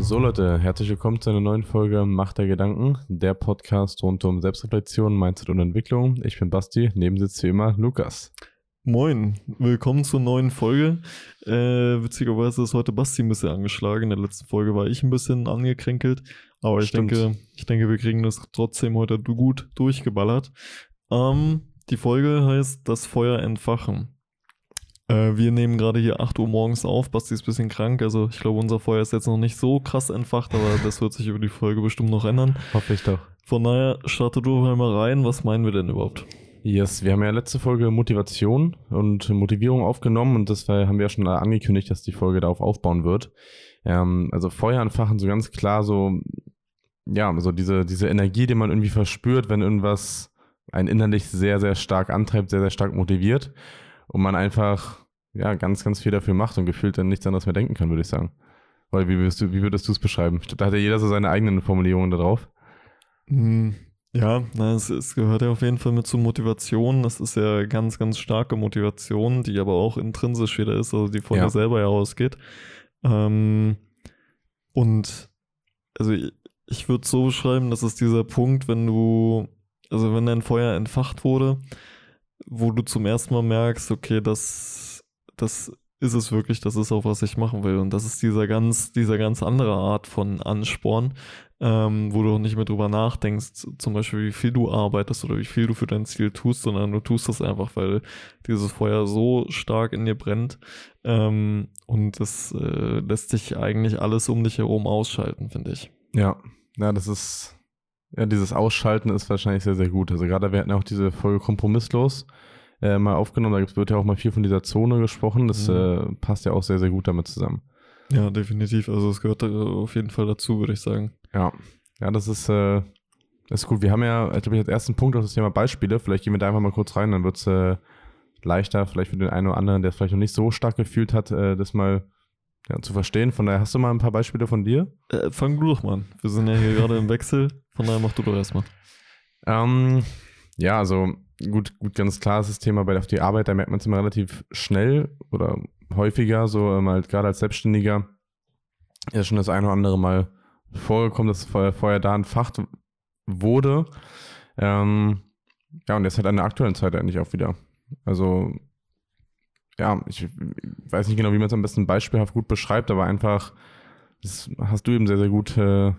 So Leute, herzlich willkommen zu einer neuen Folge Macht der Gedanken, der Podcast rund um Selbstreflexion, Mindset und Entwicklung. Ich bin Basti, neben sitzt wie immer Lukas. Moin, willkommen zur neuen Folge. Äh, witzigerweise ist heute Basti ein bisschen angeschlagen. In der letzten Folge war ich ein bisschen angekränkelt. Aber ich denke, ich denke, wir kriegen das trotzdem heute gut durchgeballert. Ähm, die Folge heißt Das Feuer entfachen. Äh, wir nehmen gerade hier 8 Uhr morgens auf. Basti ist ein bisschen krank. Also ich glaube, unser Feuer ist jetzt noch nicht so krass entfacht, aber das wird sich über die Folge bestimmt noch ändern. Hoffe ich doch. Von daher, starte du mal rein. Was meinen wir denn überhaupt? Yes, wir haben ja letzte Folge Motivation und Motivierung aufgenommen und das haben wir ja schon angekündigt, dass die Folge darauf aufbauen wird. Ähm, also Feuer entfachen so ganz klar so, ja, so diese, diese Energie, die man irgendwie verspürt, wenn irgendwas einen innerlich sehr, sehr stark antreibt, sehr, sehr stark motiviert und man einfach ja, ganz, ganz viel dafür macht und gefühlt dann nichts anderes mehr denken kann, würde ich sagen. Weil wie würdest du, wie würdest du es beschreiben? Da hat ja jeder so seine eigenen Formulierungen darauf. Hm, ja, na, es, es, gehört ja auf jeden Fall mit zur Motivation. Das ist ja ganz, ganz starke Motivation, die aber auch intrinsisch wieder ist, also die von ja. dir selber ja ausgeht. Ähm, und also ich, ich würde so beschreiben, das ist dieser Punkt, wenn du, also wenn dein Feuer entfacht wurde, wo du zum ersten Mal merkst, okay, das, das ist es wirklich, das ist auch, was ich machen will. Und das ist dieser ganz, dieser ganz andere Art von Ansporn, ähm, wo du auch nicht mehr drüber nachdenkst, zum Beispiel, wie viel du arbeitest oder wie viel du für dein Ziel tust, sondern du tust das einfach, weil dieses Feuer so stark in dir brennt ähm, und es äh, lässt sich eigentlich alles um dich herum ausschalten, finde ich. Ja, ja, das ist, ja, dieses Ausschalten ist wahrscheinlich sehr, sehr gut. Also gerade wir hatten auch diese Folge kompromisslos äh, mal aufgenommen. Da wird ja auch mal viel von dieser Zone gesprochen. Das mhm. äh, passt ja auch sehr, sehr gut damit zusammen. Ja, definitiv. Also es gehört auf jeden Fall dazu, würde ich sagen. Ja, ja, das ist, äh, das ist gut. Wir haben ja, ich glaube, als ersten Punkt auch das Thema Beispiele. Vielleicht gehen wir da einfach mal kurz rein, dann wird es äh, leichter, vielleicht für den einen oder anderen, der es vielleicht noch nicht so stark gefühlt hat, äh, das mal ja, zu verstehen. Von daher hast du mal ein paar Beispiele von dir? Äh, fang du doch mal an. Wir sind ja hier gerade im Wechsel. Von daher mach du doch erstmal. Ähm, ja, also gut, gut, ganz klar ist das Thema bei der Arbeit, da merkt man es immer relativ schnell oder häufiger, so ähm, halt gerade als Selbstständiger, ist schon das eine oder andere Mal vorgekommen, dass vorher da entfacht wurde. Ähm, ja, und jetzt halt an der aktuellen Zeit eigentlich auch wieder. Also, ja, ich weiß nicht genau, wie man es am besten beispielhaft gut beschreibt, aber einfach, das hast du eben sehr, sehr gut äh,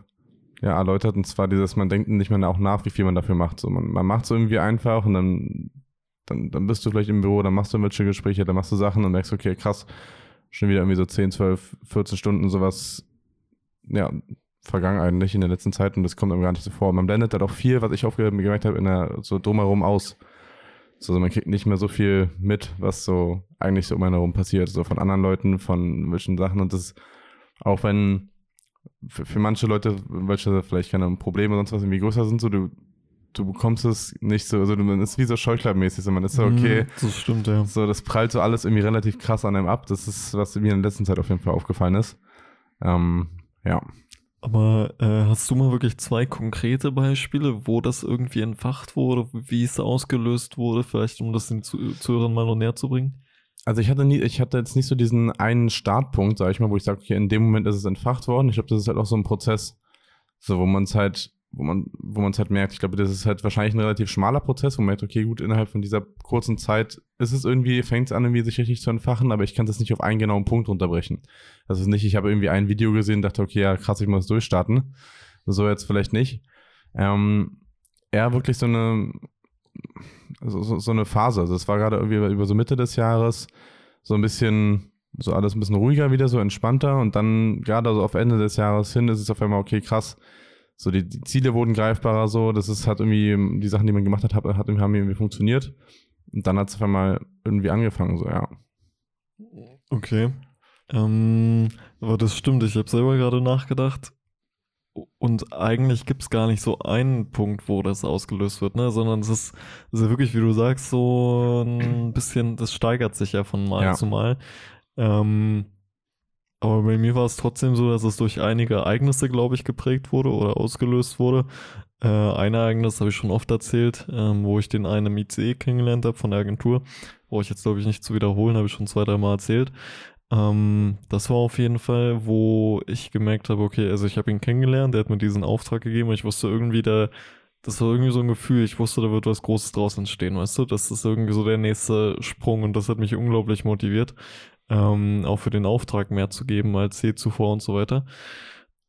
ja, erläutert. Und zwar dieses, man denkt nicht mehr auch nach, wie viel man dafür macht. So, man, man macht es irgendwie einfach und dann, dann, dann bist du vielleicht im Büro, dann machst du irgendwelche Gespräche, dann machst du Sachen und merkst, okay, krass, schon wieder irgendwie so 10, 12, 14 Stunden sowas, ja, vergangen eigentlich in der letzten Zeit und das kommt einem gar nicht so vor. Man blendet halt auch viel, was ich aufgemerkt habe, in der, so drumherum aus. So, also man kriegt nicht mehr so viel mit, was so eigentlich so um einen herum passiert, so von anderen Leuten, von welchen Sachen und das auch wenn für, für manche Leute, welche vielleicht keine Probleme sonst was irgendwie größer sind, so du, du bekommst es nicht so, also man ist wie so Scheuklappmäßig, so man ist so, mhm, okay. Das stimmt, ja. So, das prallt so alles irgendwie relativ krass an einem ab. Das ist, was mir in der letzten Zeit auf jeden Fall aufgefallen ist. Ähm, ja. Aber äh, hast du mal wirklich zwei konkrete Beispiele, wo das irgendwie entfacht wurde, wie es ausgelöst wurde, vielleicht um das den Zuhörern mal noch näher zu bringen? Also ich hatte nie, ich hatte jetzt nicht so diesen einen Startpunkt, sag ich mal, wo ich sage, okay, in dem Moment ist es entfacht worden. Ich glaube, das ist halt auch so ein Prozess, so wo man es halt, wo man, wo man es halt merkt. Ich glaube, das ist halt wahrscheinlich ein relativ schmaler Prozess, wo man merkt, okay, gut, innerhalb von dieser kurzen Zeit ist es irgendwie, fängt es an, irgendwie sich richtig zu entfachen, aber ich kann das nicht auf einen genauen Punkt runterbrechen. Das ist nicht, ich habe irgendwie ein Video gesehen, dachte, okay, ja, krass, ich muss durchstarten. So jetzt vielleicht nicht. Ähm, eher wirklich so eine, also so, so eine Phase. Also es war gerade irgendwie über so Mitte des Jahres so ein bisschen, so alles ein bisschen ruhiger wieder, so entspannter und dann gerade so auf Ende des Jahres hin ist es auf einmal, okay, krass, so die, die Ziele wurden greifbarer, so, das ist, hat irgendwie, die Sachen, die man gemacht hat, hat, hat haben irgendwie funktioniert und dann hat es auf einmal irgendwie angefangen, so, ja. Okay. Ähm, aber das stimmt, ich habe selber gerade nachgedacht, und eigentlich gibt es gar nicht so einen Punkt, wo das ausgelöst wird, ne? Sondern es ist, es ist wirklich, wie du sagst, so ein bisschen, das steigert sich ja von Mal ja. zu Mal. Ähm, aber bei mir war es trotzdem so, dass es durch einige Ereignisse, glaube ich, geprägt wurde oder ausgelöst wurde. Äh, ein Ereignis habe ich schon oft erzählt, ähm, wo ich den einen im ICE kennengelernt habe von der Agentur. Brauche ich jetzt, glaube ich, nicht zu wiederholen, habe ich schon zwei, drei Mal erzählt. Ähm, das war auf jeden Fall, wo ich gemerkt habe, okay, also ich habe ihn kennengelernt, der hat mir diesen Auftrag gegeben, ich wusste irgendwie, da, das war irgendwie so ein Gefühl, ich wusste, da wird was Großes draus entstehen, weißt du? Das ist irgendwie so der nächste Sprung und das hat mich unglaublich motiviert, ähm, auch für den Auftrag mehr zu geben als je zuvor und so weiter.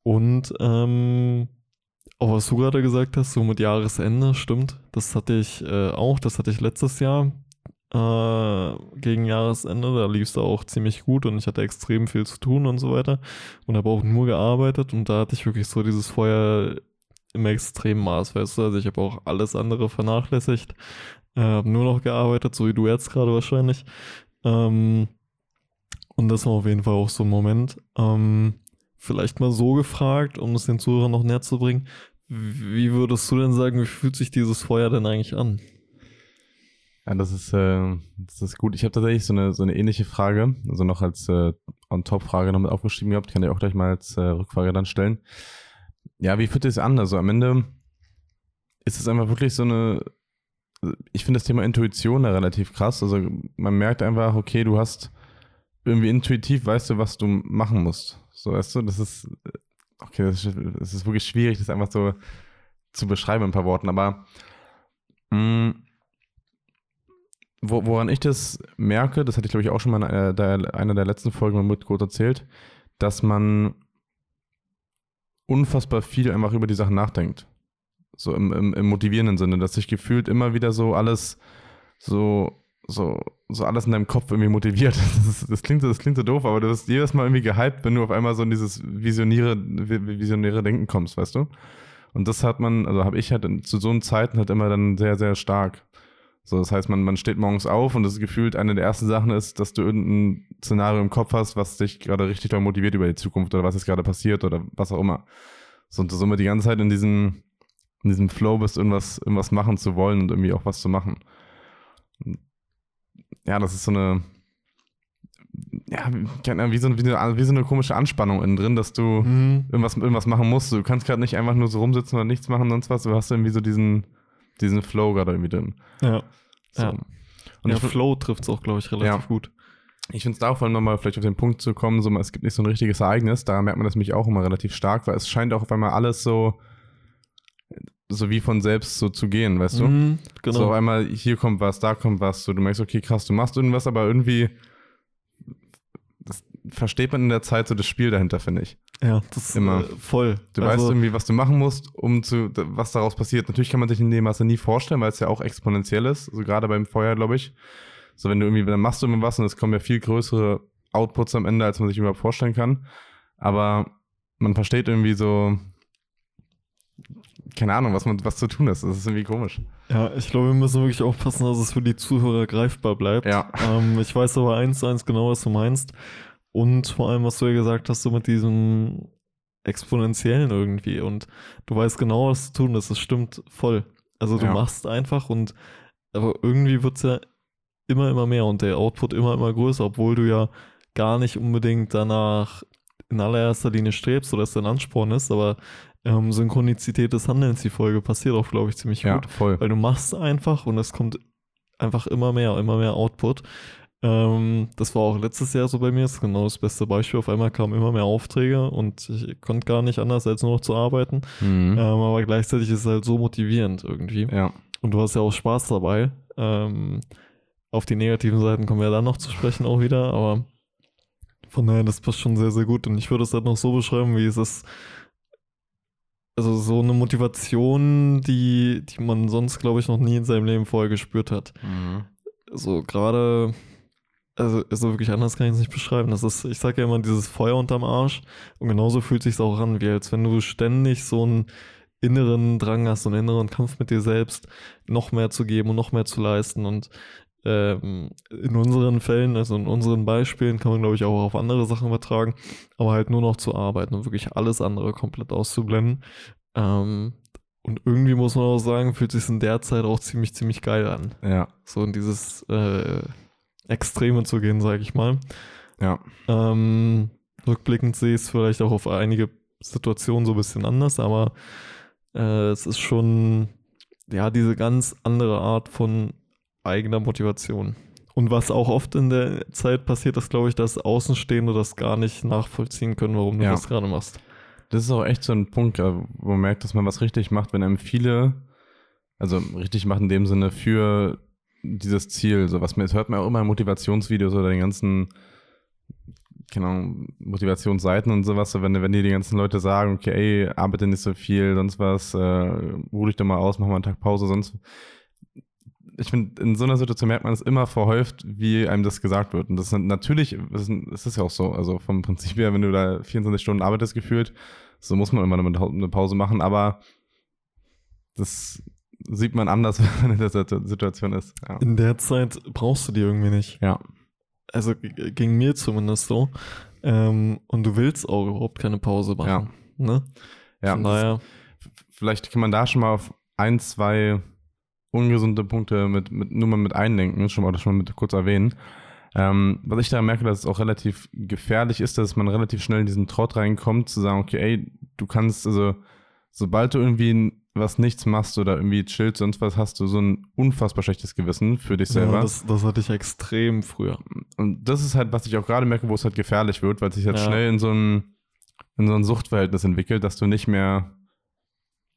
Und ähm, auch was du gerade gesagt hast, so mit Jahresende, stimmt. Das hatte ich äh, auch, das hatte ich letztes Jahr äh, gegen Jahresende. Da lief es auch ziemlich gut und ich hatte extrem viel zu tun und so weiter. Und habe auch nur gearbeitet und da hatte ich wirklich so dieses Feuer im extremen Maß, weißt du. Also ich habe auch alles andere vernachlässigt. Äh, habe nur noch gearbeitet, so wie du jetzt gerade wahrscheinlich. Ähm, und das war auf jeden Fall auch so ein Moment. Ähm, vielleicht mal so gefragt, um es den Zuhörern noch näher zu bringen. Wie würdest du denn sagen, wie fühlt sich dieses Feuer denn eigentlich an? Ja, das ist, äh, das ist gut. Ich habe tatsächlich so eine, so eine ähnliche Frage, also noch als äh, On-Top-Frage noch mit aufgeschrieben gehabt, kann ich auch gleich mal als äh, Rückfrage dann stellen. Ja, wie fühlt es an? Also am Ende ist es einfach wirklich so eine, ich finde das Thema Intuition da relativ krass. Also man merkt einfach, okay, du hast irgendwie intuitiv, weißt du, was du machen musst. So, weißt du, das ist, okay, das ist, das ist wirklich schwierig, das einfach so zu beschreiben in ein paar Worten, aber mh, mm, wo, woran ich das merke, das hatte ich glaube ich auch schon mal in einer der, einer der letzten Folgen mit kurz erzählt, dass man unfassbar viel einfach über die Sachen nachdenkt. So im, im, im motivierenden Sinne, dass sich gefühlt immer wieder so alles so, so, so alles in deinem Kopf irgendwie motiviert. Das, ist, das, klingt, das klingt so doof, aber du wirst jedes Mal irgendwie gehypt, wenn du auf einmal so in dieses visionäre, visionäre Denken kommst, weißt du? Und das hat man, also habe ich halt zu so Zeiten halt immer dann sehr, sehr stark. So, das heißt, man, man steht morgens auf und das gefühlt eine der ersten Sachen ist, dass du irgendein Szenario im Kopf hast, was dich gerade richtig doll motiviert über die Zukunft oder was jetzt gerade passiert oder was auch immer. So, und du somit die ganze Zeit in diesem, in diesem Flow bist, irgendwas, irgendwas machen zu wollen und irgendwie auch was zu machen. Ja, das ist so eine, ja, wie so, wie, eine, wie so eine komische Anspannung innen drin, dass du mhm. irgendwas, irgendwas machen musst. Du kannst gerade nicht einfach nur so rumsitzen oder nichts machen, sonst was. Du hast irgendwie so diesen, diesen Flow gerade irgendwie drin. Ja. So. ja. Und ja, Flow trifft es auch, glaube ich, relativ ja. gut. Ich finde es da vor allem nochmal vielleicht auf den Punkt zu kommen, so, es gibt nicht so ein richtiges Ereignis, da merkt man das mich auch immer relativ stark, weil es scheint auch auf einmal alles so, so wie von selbst so zu gehen, weißt du? Mhm, genau. So auf einmal, hier kommt was, da kommt was, so du merkst, okay, krass, du machst irgendwas, aber irgendwie versteht man in der Zeit so das Spiel dahinter, finde ich. Ja, das ist immer äh, voll. Du also, weißt irgendwie, was du machen musst, um zu, was daraus passiert. Natürlich kann man sich in dem Maße nie vorstellen, weil es ja auch exponentiell ist. Also gerade beim Feuer, glaube ich. So, wenn du irgendwie, dann machst du irgendwas und es kommen ja viel größere Outputs am Ende, als man sich überhaupt vorstellen kann. Aber man versteht irgendwie so, keine Ahnung, was man, was zu tun ist. Das ist irgendwie komisch. Ja, ich glaube, wir müssen wirklich aufpassen, dass es für die Zuhörer greifbar bleibt. Ja. Ähm, ich weiß aber eins eins genau, was du meinst. Und vor allem, was du ja gesagt hast, so mit diesem Exponentiellen irgendwie. Und du weißt genau, was zu tun ist. Das stimmt voll. Also du ja. machst einfach und aber irgendwie wird es ja immer, immer mehr und der Output immer, immer größer, obwohl du ja gar nicht unbedingt danach in allererster Linie strebst oder es dein Ansporn ist, aber ähm, Synchronizität des Handelns, die Folge passiert auch, glaube ich, ziemlich ja, gut. Voll. Weil du machst einfach und es kommt einfach immer mehr, immer mehr Output. Ähm, das war auch letztes Jahr so bei mir, das ist genau das beste Beispiel. Auf einmal kamen immer mehr Aufträge und ich konnte gar nicht anders, als nur noch zu arbeiten. Mhm. Ähm, aber gleichzeitig ist es halt so motivierend irgendwie. Ja. Und du hast ja auch Spaß dabei. Ähm, auf die negativen Seiten kommen wir dann noch zu sprechen auch wieder, aber von daher, das passt schon sehr, sehr gut. Und ich würde es halt noch so beschreiben, wie es ist, also so eine Motivation, die, die man sonst, glaube ich, noch nie in seinem Leben vorher gespürt hat. Mhm. So gerade, also, also wirklich anders kann ich es nicht beschreiben. Das ist, ich sage ja immer, dieses Feuer unterm Arsch. Und genauso fühlt sich auch an, wie als wenn du ständig so einen inneren Drang hast, so einen inneren Kampf mit dir selbst, noch mehr zu geben und noch mehr zu leisten. Und ähm, in unseren Fällen, also in unseren Beispielen, kann man, glaube ich, auch auf andere Sachen übertragen, aber halt nur noch zu arbeiten und wirklich alles andere komplett auszublenden. Ähm, und irgendwie muss man auch sagen, fühlt sich in der Zeit auch ziemlich, ziemlich geil an. Ja. So in dieses äh, Extreme zu gehen, sage ich mal. Ja. Ähm, rückblickend sehe ich es vielleicht auch auf einige Situationen so ein bisschen anders, aber äh, es ist schon, ja, diese ganz andere Art von eigener Motivation. Und was auch oft in der Zeit passiert, ist, glaube ich, dass Außenstehende das gar nicht nachvollziehen können, warum du ja. das gerade machst. Das ist auch echt so ein Punkt, äh, wo man merkt, dass man was richtig macht, wenn einem viele, also richtig macht in dem Sinne für dieses Ziel, so was das hört man auch immer in Motivationsvideos oder den ganzen, keine Ahnung, Motivationsseiten und sowas, wenn, wenn die die ganzen Leute sagen, okay, ey, arbeite nicht so viel, sonst was, äh, ruh dich doch mal aus, mach mal einen Tag Pause, sonst ich finde, in so einer Situation merkt man es immer verhäuft, wie einem das gesagt wird. Und das ist natürlich, es ist, ist ja auch so, also vom Prinzip her, wenn du da 24 Stunden arbeitest gefühlt, so muss man immer eine Pause machen, aber das sieht man anders, wenn man in der Situation ist. Ja. In der Zeit brauchst du die irgendwie nicht. Ja. Also ging mir zumindest so. Ähm, und du willst auch überhaupt keine Pause machen. Ja. Ne? Ja. Von daher. Vielleicht kann man da schon mal auf ein, zwei ungesunde Punkte mit, mit, nur mal mit eindenken, schon mal das schon mal mit kurz erwähnen. Ähm, was ich da merke, dass es auch relativ gefährlich ist, dass man relativ schnell in diesen Trott reinkommt, zu sagen, okay, ey, du kannst, also, sobald du irgendwie was nichts machst oder irgendwie chillst, sonst was, hast du so ein unfassbar schlechtes Gewissen für dich selber. Ja, das, das hatte ich extrem früher. Und das ist halt, was ich auch gerade merke, wo es halt gefährlich wird, weil es sich halt ja. schnell in so ein, in so ein Suchtverhältnis entwickelt, dass du nicht mehr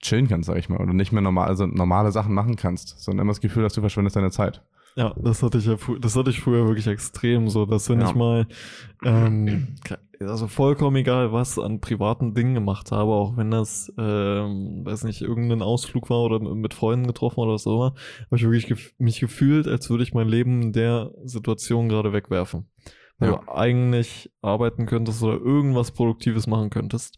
chillen kannst, sag ich mal, oder nicht mehr normal, also normale Sachen machen kannst, sondern immer das Gefühl, dass du verschwendest deine Zeit. Ja, das hatte ich ja, das hatte ich früher wirklich extrem so, dass wenn ja. ich mal, ähm, also vollkommen egal, was an privaten Dingen gemacht habe, auch wenn das, ähm, weiß nicht, irgendein Ausflug war oder mit Freunden getroffen oder so, habe ich wirklich gef mich gefühlt, als würde ich mein Leben in der Situation gerade wegwerfen. Weil ja. du eigentlich arbeiten könntest oder irgendwas Produktives machen könntest.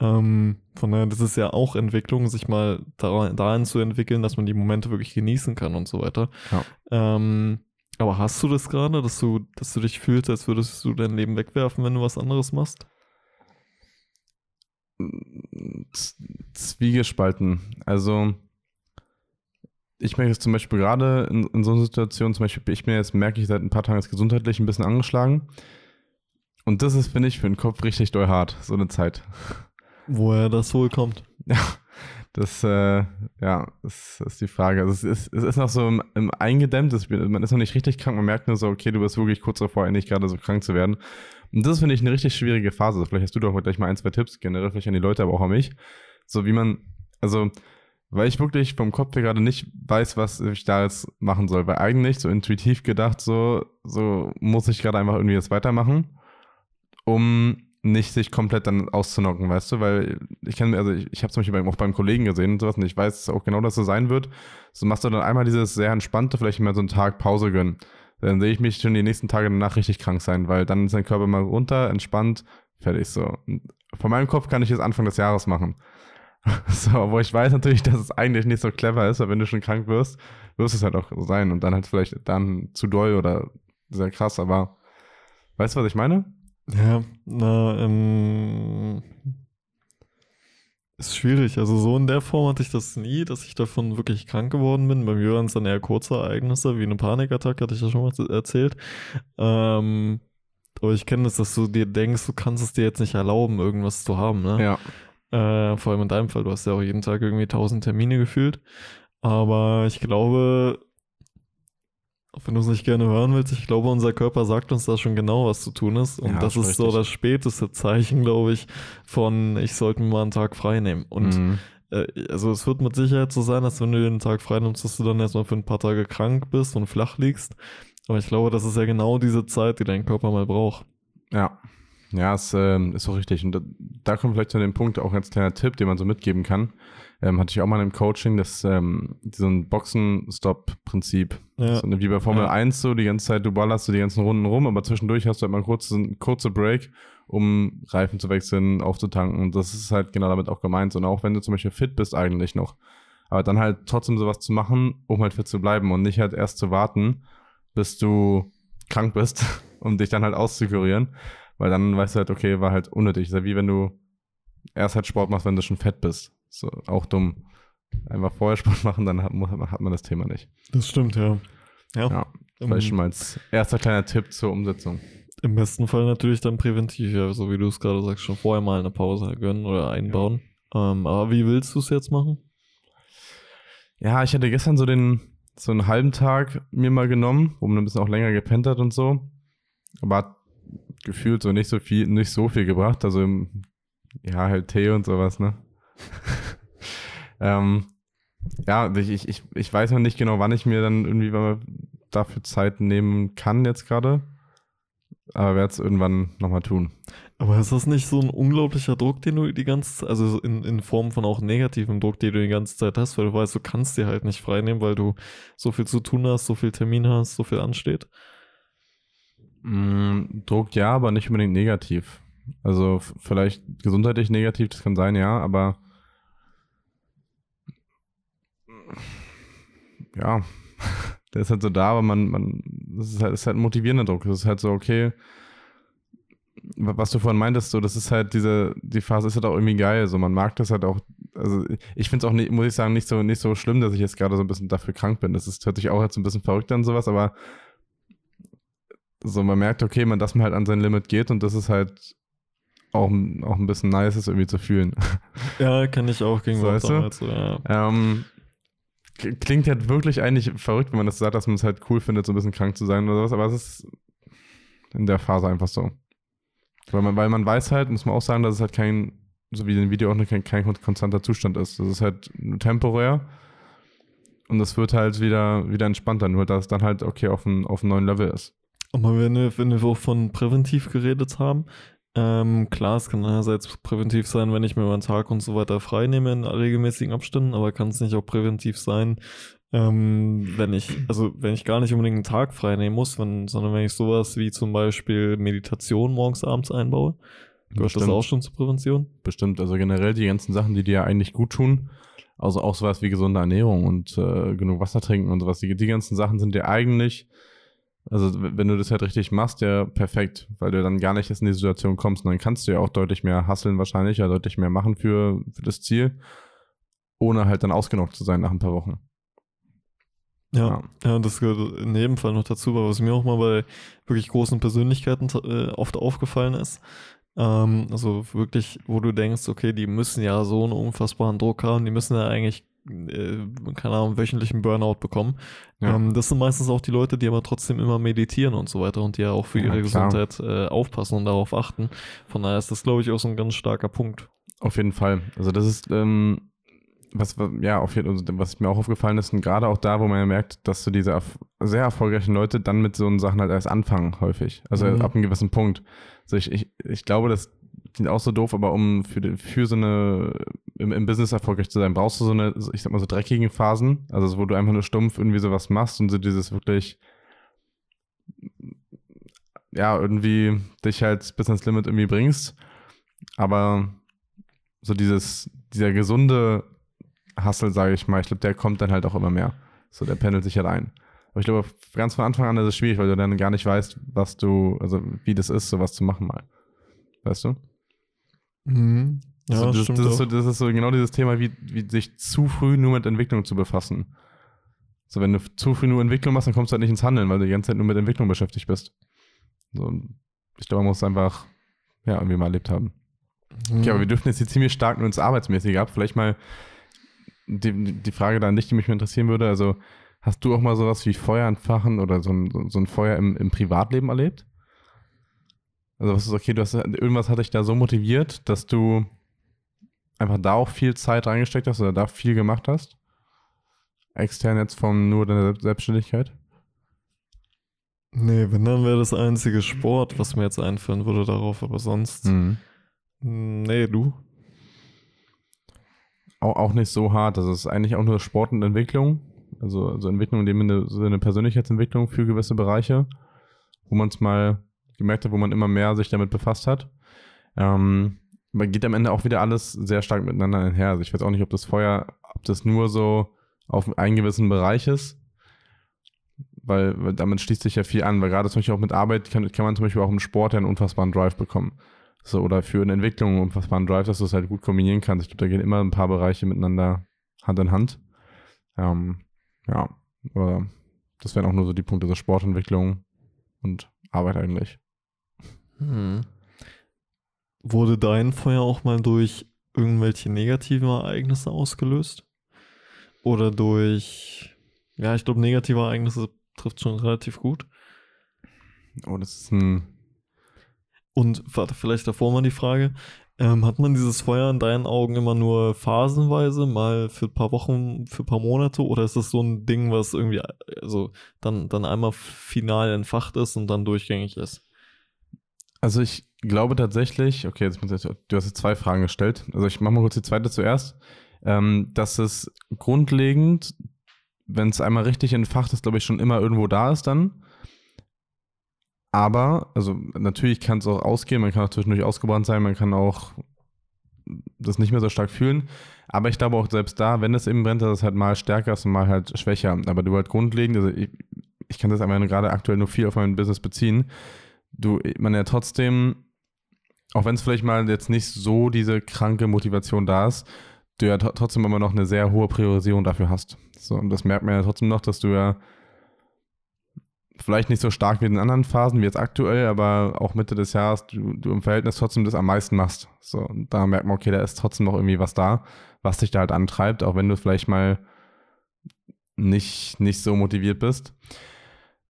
Ähm, von daher, das ist ja auch Entwicklung, sich mal dahin zu entwickeln, dass man die Momente wirklich genießen kann und so weiter. Ja. Ähm, aber hast du das gerade, dass du, dass du dich fühlst, als würdest du dein Leben wegwerfen, wenn du was anderes machst? Zwiegespalten. Also, ich merke es zum Beispiel gerade in, in so einer Situation, zum Beispiel, ich bin jetzt, merke ich seit ein paar Tagen jetzt gesundheitlich ein bisschen angeschlagen. Und das ist, finde ich, für den Kopf richtig doll hart, so eine Zeit. Woher das wohl kommt. Ja, das, äh, ja, das, ist die Frage. Also es, ist, es ist noch so im, im eingedämmt, es, man ist noch nicht richtig krank, man merkt nur so, okay, du bist wirklich kurz davor, endlich gerade so krank zu werden. Und das finde ich eine richtig schwierige Phase. Vielleicht hast du doch gleich mal ein, zwei Tipps, generell vielleicht an die Leute, aber auch an mich. So wie man, also, weil ich wirklich vom Kopf her gerade nicht weiß, was ich da jetzt machen soll. Weil eigentlich so intuitiv gedacht, so, so muss ich gerade einfach irgendwie jetzt weitermachen, um nicht sich komplett dann auszunocken, weißt du, weil ich kenne, also ich, ich habe zum Beispiel auch beim Kollegen gesehen und sowas und ich weiß auch genau, dass so sein wird. So machst du dann einmal dieses sehr entspannte, vielleicht mal so einen Tag Pause gönnen. Dann sehe ich mich schon die nächsten Tage danach richtig krank sein, weil dann ist dein Körper mal runter, entspannt, fertig so. Und von meinem Kopf kann ich jetzt Anfang des Jahres machen. so, wo ich weiß natürlich, dass es eigentlich nicht so clever ist, weil wenn du schon krank wirst, wirst es halt auch sein und dann halt vielleicht dann zu doll oder sehr krass, aber weißt du, was ich meine? Ja, na, ähm, ist schwierig. Also so in der Form hatte ich das nie, dass ich davon wirklich krank geworden bin. Bei mir waren es dann eher kurze Ereignisse, wie eine Panikattacke, hatte ich ja schon mal erzählt. Ähm, aber ich kenne das, dass du dir denkst, du kannst es dir jetzt nicht erlauben, irgendwas zu haben, ne? Ja. Äh, vor allem in deinem Fall, du hast ja auch jeden Tag irgendwie tausend Termine gefühlt. Aber ich glaube, auch wenn du es nicht gerne hören willst, ich glaube, unser Körper sagt uns da schon genau, was zu tun ist. Und ja, das ist so das späteste Zeichen, glaube ich, von ich sollte mir mal einen Tag frei nehmen. Und mhm. äh, also es wird mit Sicherheit so sein, dass wenn du den Tag frei nimmst, dass du dann erstmal für ein paar Tage krank bist und flach liegst. Aber ich glaube, das ist ja genau diese Zeit, die dein Körper mal braucht. Ja. Ja, es äh, ist so richtig. Und da, da kommt vielleicht zu dem Punkt auch als kleiner Tipp, den man so mitgeben kann ähm, hatte ich auch mal im Coaching, das ähm, so ein Boxen-Stop-Prinzip. Ja. So, wie bei Formel ja. 1 so, die ganze Zeit, du ballerst du die ganzen Runden rum, aber zwischendurch hast du halt mal kurz, einen kurze Break, um Reifen zu wechseln, aufzutanken. Und das ist halt genau damit auch gemeint. Und auch wenn du zum Beispiel fit bist eigentlich noch, aber dann halt trotzdem sowas zu machen, um halt fit zu bleiben und nicht halt erst zu warten, bis du krank bist, um dich dann halt auszukurieren. Weil dann weißt du halt, okay, war halt unnötig. Ist ja wie wenn du erst halt Sport machst, wenn du schon fett bist. So, auch dumm. Einfach vorher Sport machen, dann hat, hat man das Thema nicht. Das stimmt, ja. Ja, ja vielleicht schon mal als erster kleiner Tipp zur Umsetzung. Im besten Fall natürlich dann präventiv, ja, so wie du es gerade sagst, schon vorher mal eine Pause gönnen oder einbauen. Ja. Ähm, aber wie willst du es jetzt machen? Ja, ich hatte gestern so den, so einen halben Tag mir mal genommen, wo man ein bisschen auch länger gepennt hat und so. Aber hat gefühlt so nicht so viel, nicht so viel gebracht. Also im, ja, halt Tee und sowas, ne? ähm, ja, ich, ich, ich weiß noch nicht genau, wann ich mir dann irgendwie dafür Zeit nehmen kann jetzt gerade. Aber werde es irgendwann nochmal tun. Aber ist das nicht so ein unglaublicher Druck, den du die ganze Zeit, also in, in Form von auch negativem Druck, den du die ganze Zeit hast, weil du weißt, du kannst dir halt nicht freinehmen, weil du so viel zu tun hast, so viel Termin hast, so viel ansteht? Mm, Druck ja, aber nicht unbedingt negativ. Also vielleicht gesundheitlich negativ, das kann sein, ja, aber ja, der ist halt so da, aber man, man, das ist halt, ist halt ein motivierender Druck. Das ist halt so, okay, was du vorhin meintest, so, das ist halt diese, die Phase ist halt auch irgendwie geil. So, man mag das halt auch. Also ich finde es auch nicht, muss ich sagen, nicht so, nicht so schlimm, dass ich jetzt gerade so ein bisschen dafür krank bin. Das ist, hört sich auch jetzt ein bisschen verrückt an sowas, aber so, man merkt, okay, man, dass man halt an sein Limit geht und das ist halt auch, auch ein bisschen nice ist, irgendwie zu fühlen. Ja, kann ich auch gegen so, weißt damals, ja. ähm, klingt halt wirklich eigentlich verrückt, wenn man das sagt, dass man es halt cool findet, so ein bisschen krank zu sein oder sowas, aber es ist in der Phase einfach so. Weil man, weil man weiß halt, muss man auch sagen, dass es halt kein, so wie in dem Video auch kein, kein konstanter Zustand ist. Das ist halt temporär und es wird halt wieder, wieder entspannter, nur dass es dann halt okay auf einem auf neuen Level ist. Aber wenn wir, wenn wir auch von präventiv geredet haben, ähm, klar, es kann einerseits präventiv sein, wenn ich mir meinen Tag und so weiter frei nehme in regelmäßigen Abständen, aber kann es nicht auch präventiv sein, ähm, wenn ich, also wenn ich gar nicht unbedingt einen Tag frei nehmen muss, wenn, sondern wenn ich sowas wie zum Beispiel Meditation morgens, abends einbaue. Gehört Bestimmt. das auch schon zur Prävention? Bestimmt, also generell die ganzen Sachen, die dir eigentlich gut tun, also auch sowas wie gesunde Ernährung und äh, genug Wasser trinken und sowas, die, die ganzen Sachen sind dir eigentlich also wenn du das halt richtig machst, ja perfekt, weil du dann gar nicht erst in die Situation kommst und dann kannst du ja auch deutlich mehr hasseln wahrscheinlich, ja deutlich mehr machen für, für das Ziel, ohne halt dann ausgenockt zu sein nach ein paar Wochen. Ja, ja, ja das gehört in jedem Fall noch dazu, weil was mir auch mal bei wirklich großen Persönlichkeiten äh, oft aufgefallen ist, ähm, also wirklich, wo du denkst, okay, die müssen ja so einen unfassbaren Druck haben, die müssen ja eigentlich äh, keine Ahnung, wöchentlichen Burnout bekommen. Ja. Ähm, das sind meistens auch die Leute, die aber trotzdem immer meditieren und so weiter und die ja auch für ihre ja, Gesundheit äh, aufpassen und darauf achten. Von daher ist das, glaube ich, auch so ein ganz starker Punkt. Auf jeden Fall. Also das ist, ähm, was, ja, auf jeden, also was mir auch aufgefallen ist, und gerade auch da, wo man ja merkt, dass so diese sehr erfolgreichen Leute dann mit so Sachen halt erst anfangen, häufig. Also mhm. ab einem gewissen Punkt. Also ich, ich, ich glaube, dass klingt auch so doof, aber um für, für so eine, im, im, Business erfolgreich zu sein, brauchst du so eine, ich sag mal so dreckigen Phasen, also wo du einfach nur stumpf irgendwie sowas machst und so dieses wirklich, ja, irgendwie dich halt bis ans Limit irgendwie bringst. Aber so dieses, dieser gesunde Hustle, sage ich mal, ich glaube, der kommt dann halt auch immer mehr. So, der pendelt sich halt ein. Aber ich glaube, ganz von Anfang an ist es schwierig, weil du dann gar nicht weißt, was du, also wie das ist, sowas zu machen mal. Weißt du? Mhm. Ja, so, das, das, ist so, das, ist so, genau dieses Thema, wie, wie sich zu früh nur mit Entwicklung zu befassen. So, wenn du zu früh nur Entwicklung machst, dann kommst du halt nicht ins Handeln, weil du die ganze Zeit nur mit Entwicklung beschäftigt bist. So, ich glaube, man muss einfach, ja, irgendwie mal erlebt haben. Mhm. Okay, aber wir dürfen jetzt hier ziemlich stark nur ins Arbeitsmäßige ab. Vielleicht mal die, die Frage da an dich, die mich interessieren würde. Also, hast du auch mal sowas wie Feuer entfachen oder so ein, so ein Feuer im, im Privatleben erlebt? Also was ist okay, du hast irgendwas hat dich da so motiviert, dass du einfach da auch viel Zeit reingesteckt hast oder da viel gemacht hast? Extern jetzt von nur deiner Selbstständigkeit? Nee, wenn dann wäre das einzige Sport, was mir jetzt einführen würde darauf, aber sonst. Mhm. Nee, du? Auch, auch nicht so hart. Das ist eigentlich auch nur Sport und Entwicklung. Also, also Entwicklung in dem Sinne so eine Persönlichkeitsentwicklung für gewisse Bereiche, wo man es mal gemerkt habe, wo man immer mehr sich damit befasst hat. Ähm, man geht am Ende auch wieder alles sehr stark miteinander einher. Also ich weiß auch nicht, ob das Feuer, ob das nur so auf einen gewissen Bereich ist, weil, weil damit schließt sich ja viel an, weil gerade zum Beispiel auch mit Arbeit kann, kann man zum Beispiel auch im Sport einen unfassbaren Drive bekommen. So, oder für eine Entwicklung einen unfassbaren Drive, dass du es halt gut kombinieren kannst. Ich glaube, da gehen immer ein paar Bereiche miteinander Hand in Hand. Ähm, ja, aber das wären auch nur so die Punkte der Sportentwicklung und Arbeit eigentlich. Hm. Wurde dein Feuer auch mal durch irgendwelche negativen Ereignisse ausgelöst? Oder durch Ja, ich glaube, negative Ereignisse trifft schon relativ gut. Oh, das ist ein. Und warte, vielleicht davor mal die Frage: ähm, Hat man dieses Feuer in deinen Augen immer nur phasenweise, mal für ein paar Wochen, für ein paar Monate? Oder ist das so ein Ding, was irgendwie also dann, dann einmal final entfacht ist und dann durchgängig ist? Also ich glaube tatsächlich, okay, jetzt du hast jetzt zwei Fragen gestellt. Also ich mache mal kurz die zweite zuerst. Ähm, dass es grundlegend, wenn es einmal richtig entfacht ist, glaube ich, schon immer irgendwo da ist dann. Aber, also natürlich kann es auch ausgehen, man kann auch zwischendurch ausgebrannt sein, man kann auch das nicht mehr so stark fühlen. Aber ich glaube auch selbst da, wenn es eben brennt, dass es halt mal stärker ist und mal halt schwächer. Aber du halt grundlegend, also ich, ich kann das einfach gerade aktuell nur viel auf mein Business beziehen. Du, man ja trotzdem, auch wenn es vielleicht mal jetzt nicht so diese kranke Motivation da ist, du ja trotzdem immer noch eine sehr hohe Priorisierung dafür hast. So, und das merkt man ja trotzdem noch, dass du ja vielleicht nicht so stark wie in anderen Phasen, wie jetzt aktuell, aber auch Mitte des Jahres, du, du im Verhältnis trotzdem das am meisten machst. So, und da merkt man, okay, da ist trotzdem noch irgendwie was da, was dich da halt antreibt, auch wenn du vielleicht mal nicht, nicht so motiviert bist.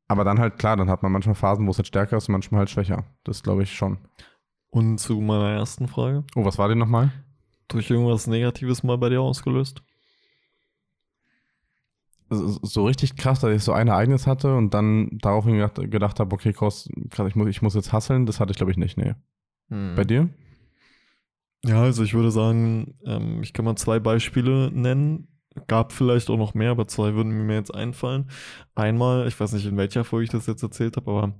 Aber dann halt klar, dann hat man manchmal Phasen, wo es halt stärker ist und manchmal halt schwächer. Das glaube ich schon. Und zu meiner ersten Frage. Oh, was war denn nochmal? Durch irgendwas Negatives mal bei dir ausgelöst? so richtig krass, dass ich so ein Ereignis hatte und dann daraufhin gedacht, gedacht habe, okay, krass, ich muss, ich muss jetzt hasseln, das hatte ich glaube ich nicht, nee. Hm. Bei dir? Ja, also ich würde sagen, ähm, ich kann mal zwei Beispiele nennen. Gab vielleicht auch noch mehr, aber zwei würden mir jetzt einfallen. Einmal, ich weiß nicht, in welcher Folge ich das jetzt erzählt habe, aber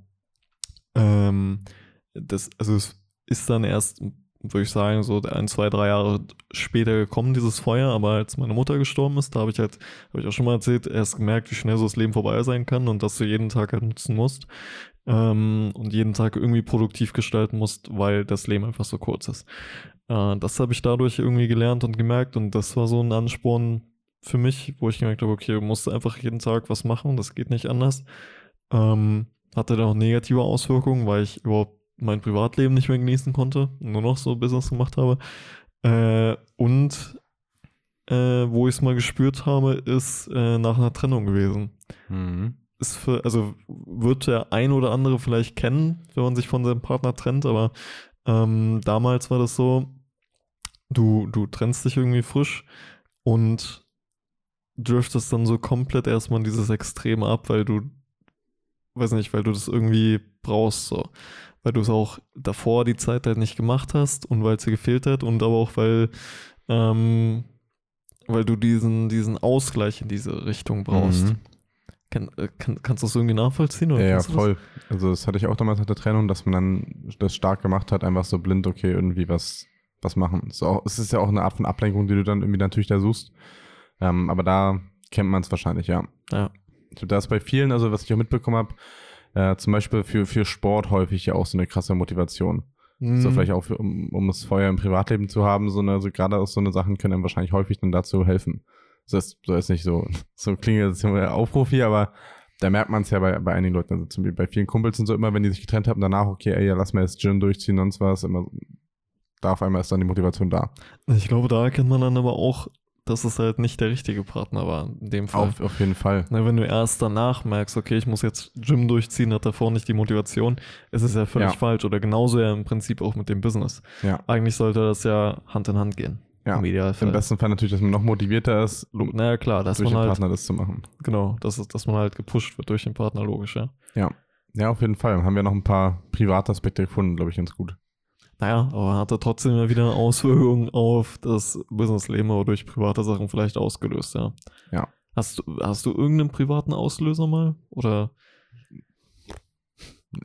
ähm, das, also es ist dann erst würde ich sagen, so ein, zwei, drei Jahre später gekommen, dieses Feuer, aber als meine Mutter gestorben ist, da habe ich halt, habe ich auch schon mal erzählt, erst gemerkt, wie schnell so das Leben vorbei sein kann und dass du jeden Tag halt nutzen musst ähm, und jeden Tag irgendwie produktiv gestalten musst, weil das Leben einfach so kurz ist. Äh, das habe ich dadurch irgendwie gelernt und gemerkt und das war so ein Ansporn für mich, wo ich gemerkt habe, okay, du musst einfach jeden Tag was machen, das geht nicht anders. Ähm, hatte da auch negative Auswirkungen, weil ich überhaupt mein Privatleben nicht mehr genießen konnte, nur noch so Business gemacht habe. Äh, und äh, wo ich es mal gespürt habe, ist äh, nach einer Trennung gewesen. Mhm. Ist für, also wird der ein oder andere vielleicht kennen, wenn man sich von seinem Partner trennt, aber ähm, damals war das so, du, du trennst dich irgendwie frisch und driftest dann so komplett erstmal in dieses Extrem ab, weil du, weiß nicht, weil du das irgendwie brauchst so weil du es auch davor die Zeit halt nicht gemacht hast und weil es dir gefehlt hat und aber auch weil, ähm, weil du diesen, diesen Ausgleich in diese Richtung brauchst. Mhm. Kann, äh, kann, kannst du das irgendwie nachvollziehen? ja, ja voll. Das? Also das hatte ich auch damals nach der Trennung, dass man dann das stark gemacht hat, einfach so blind, okay, irgendwie was, was machen. Es ist, auch, es ist ja auch eine Art von Ablenkung, die du dann irgendwie natürlich da suchst. Ähm, aber da kennt man es wahrscheinlich, ja. Ja. Da ist bei vielen, also was ich auch mitbekommen habe, äh, zum Beispiel für, für Sport häufig ja auch so eine krasse Motivation. Mhm. So vielleicht auch für, um, um das Feuer im Privatleben zu haben, so eine, also gerade auch so eine Sachen können einem wahrscheinlich häufig dann dazu helfen. Das ist, so ist nicht so, so klingt jetzt immer Aufruf hier, aber da merkt man es ja bei, bei einigen Leuten, also zum Beispiel bei vielen Kumpels und so immer, wenn die sich getrennt haben, danach, okay, ey, ja, lass mal jetzt Gym durchziehen, sonst was, immer, da auf einmal ist dann die Motivation da. Ich glaube, da erkennt man dann aber auch dass es halt nicht der richtige Partner war in dem Fall. Auf, auf jeden Fall. Na, wenn du erst danach merkst, okay, ich muss jetzt Gym durchziehen, hat davor nicht die Motivation, ist es ja völlig ja. falsch. Oder genauso ja im Prinzip auch mit dem Business. Ja. Eigentlich sollte das ja Hand in Hand gehen. Ja. Im Idealfall. Im besten Fall natürlich, dass man noch motivierter ist, naja, klar, dass durch man den halt, Partner das zu machen. Genau, dass, dass man halt gepusht wird durch den Partner, logisch, ja. Ja. Ja, auf jeden Fall. Haben wir noch ein paar private Aspekte gefunden, glaube ich, ganz gut. Naja, aber hatte trotzdem ja wieder Auswirkungen auf das Businessleben oder durch private Sachen vielleicht ausgelöst, ja. Ja. Hast du, hast du irgendeinen privaten Auslöser mal? Oder?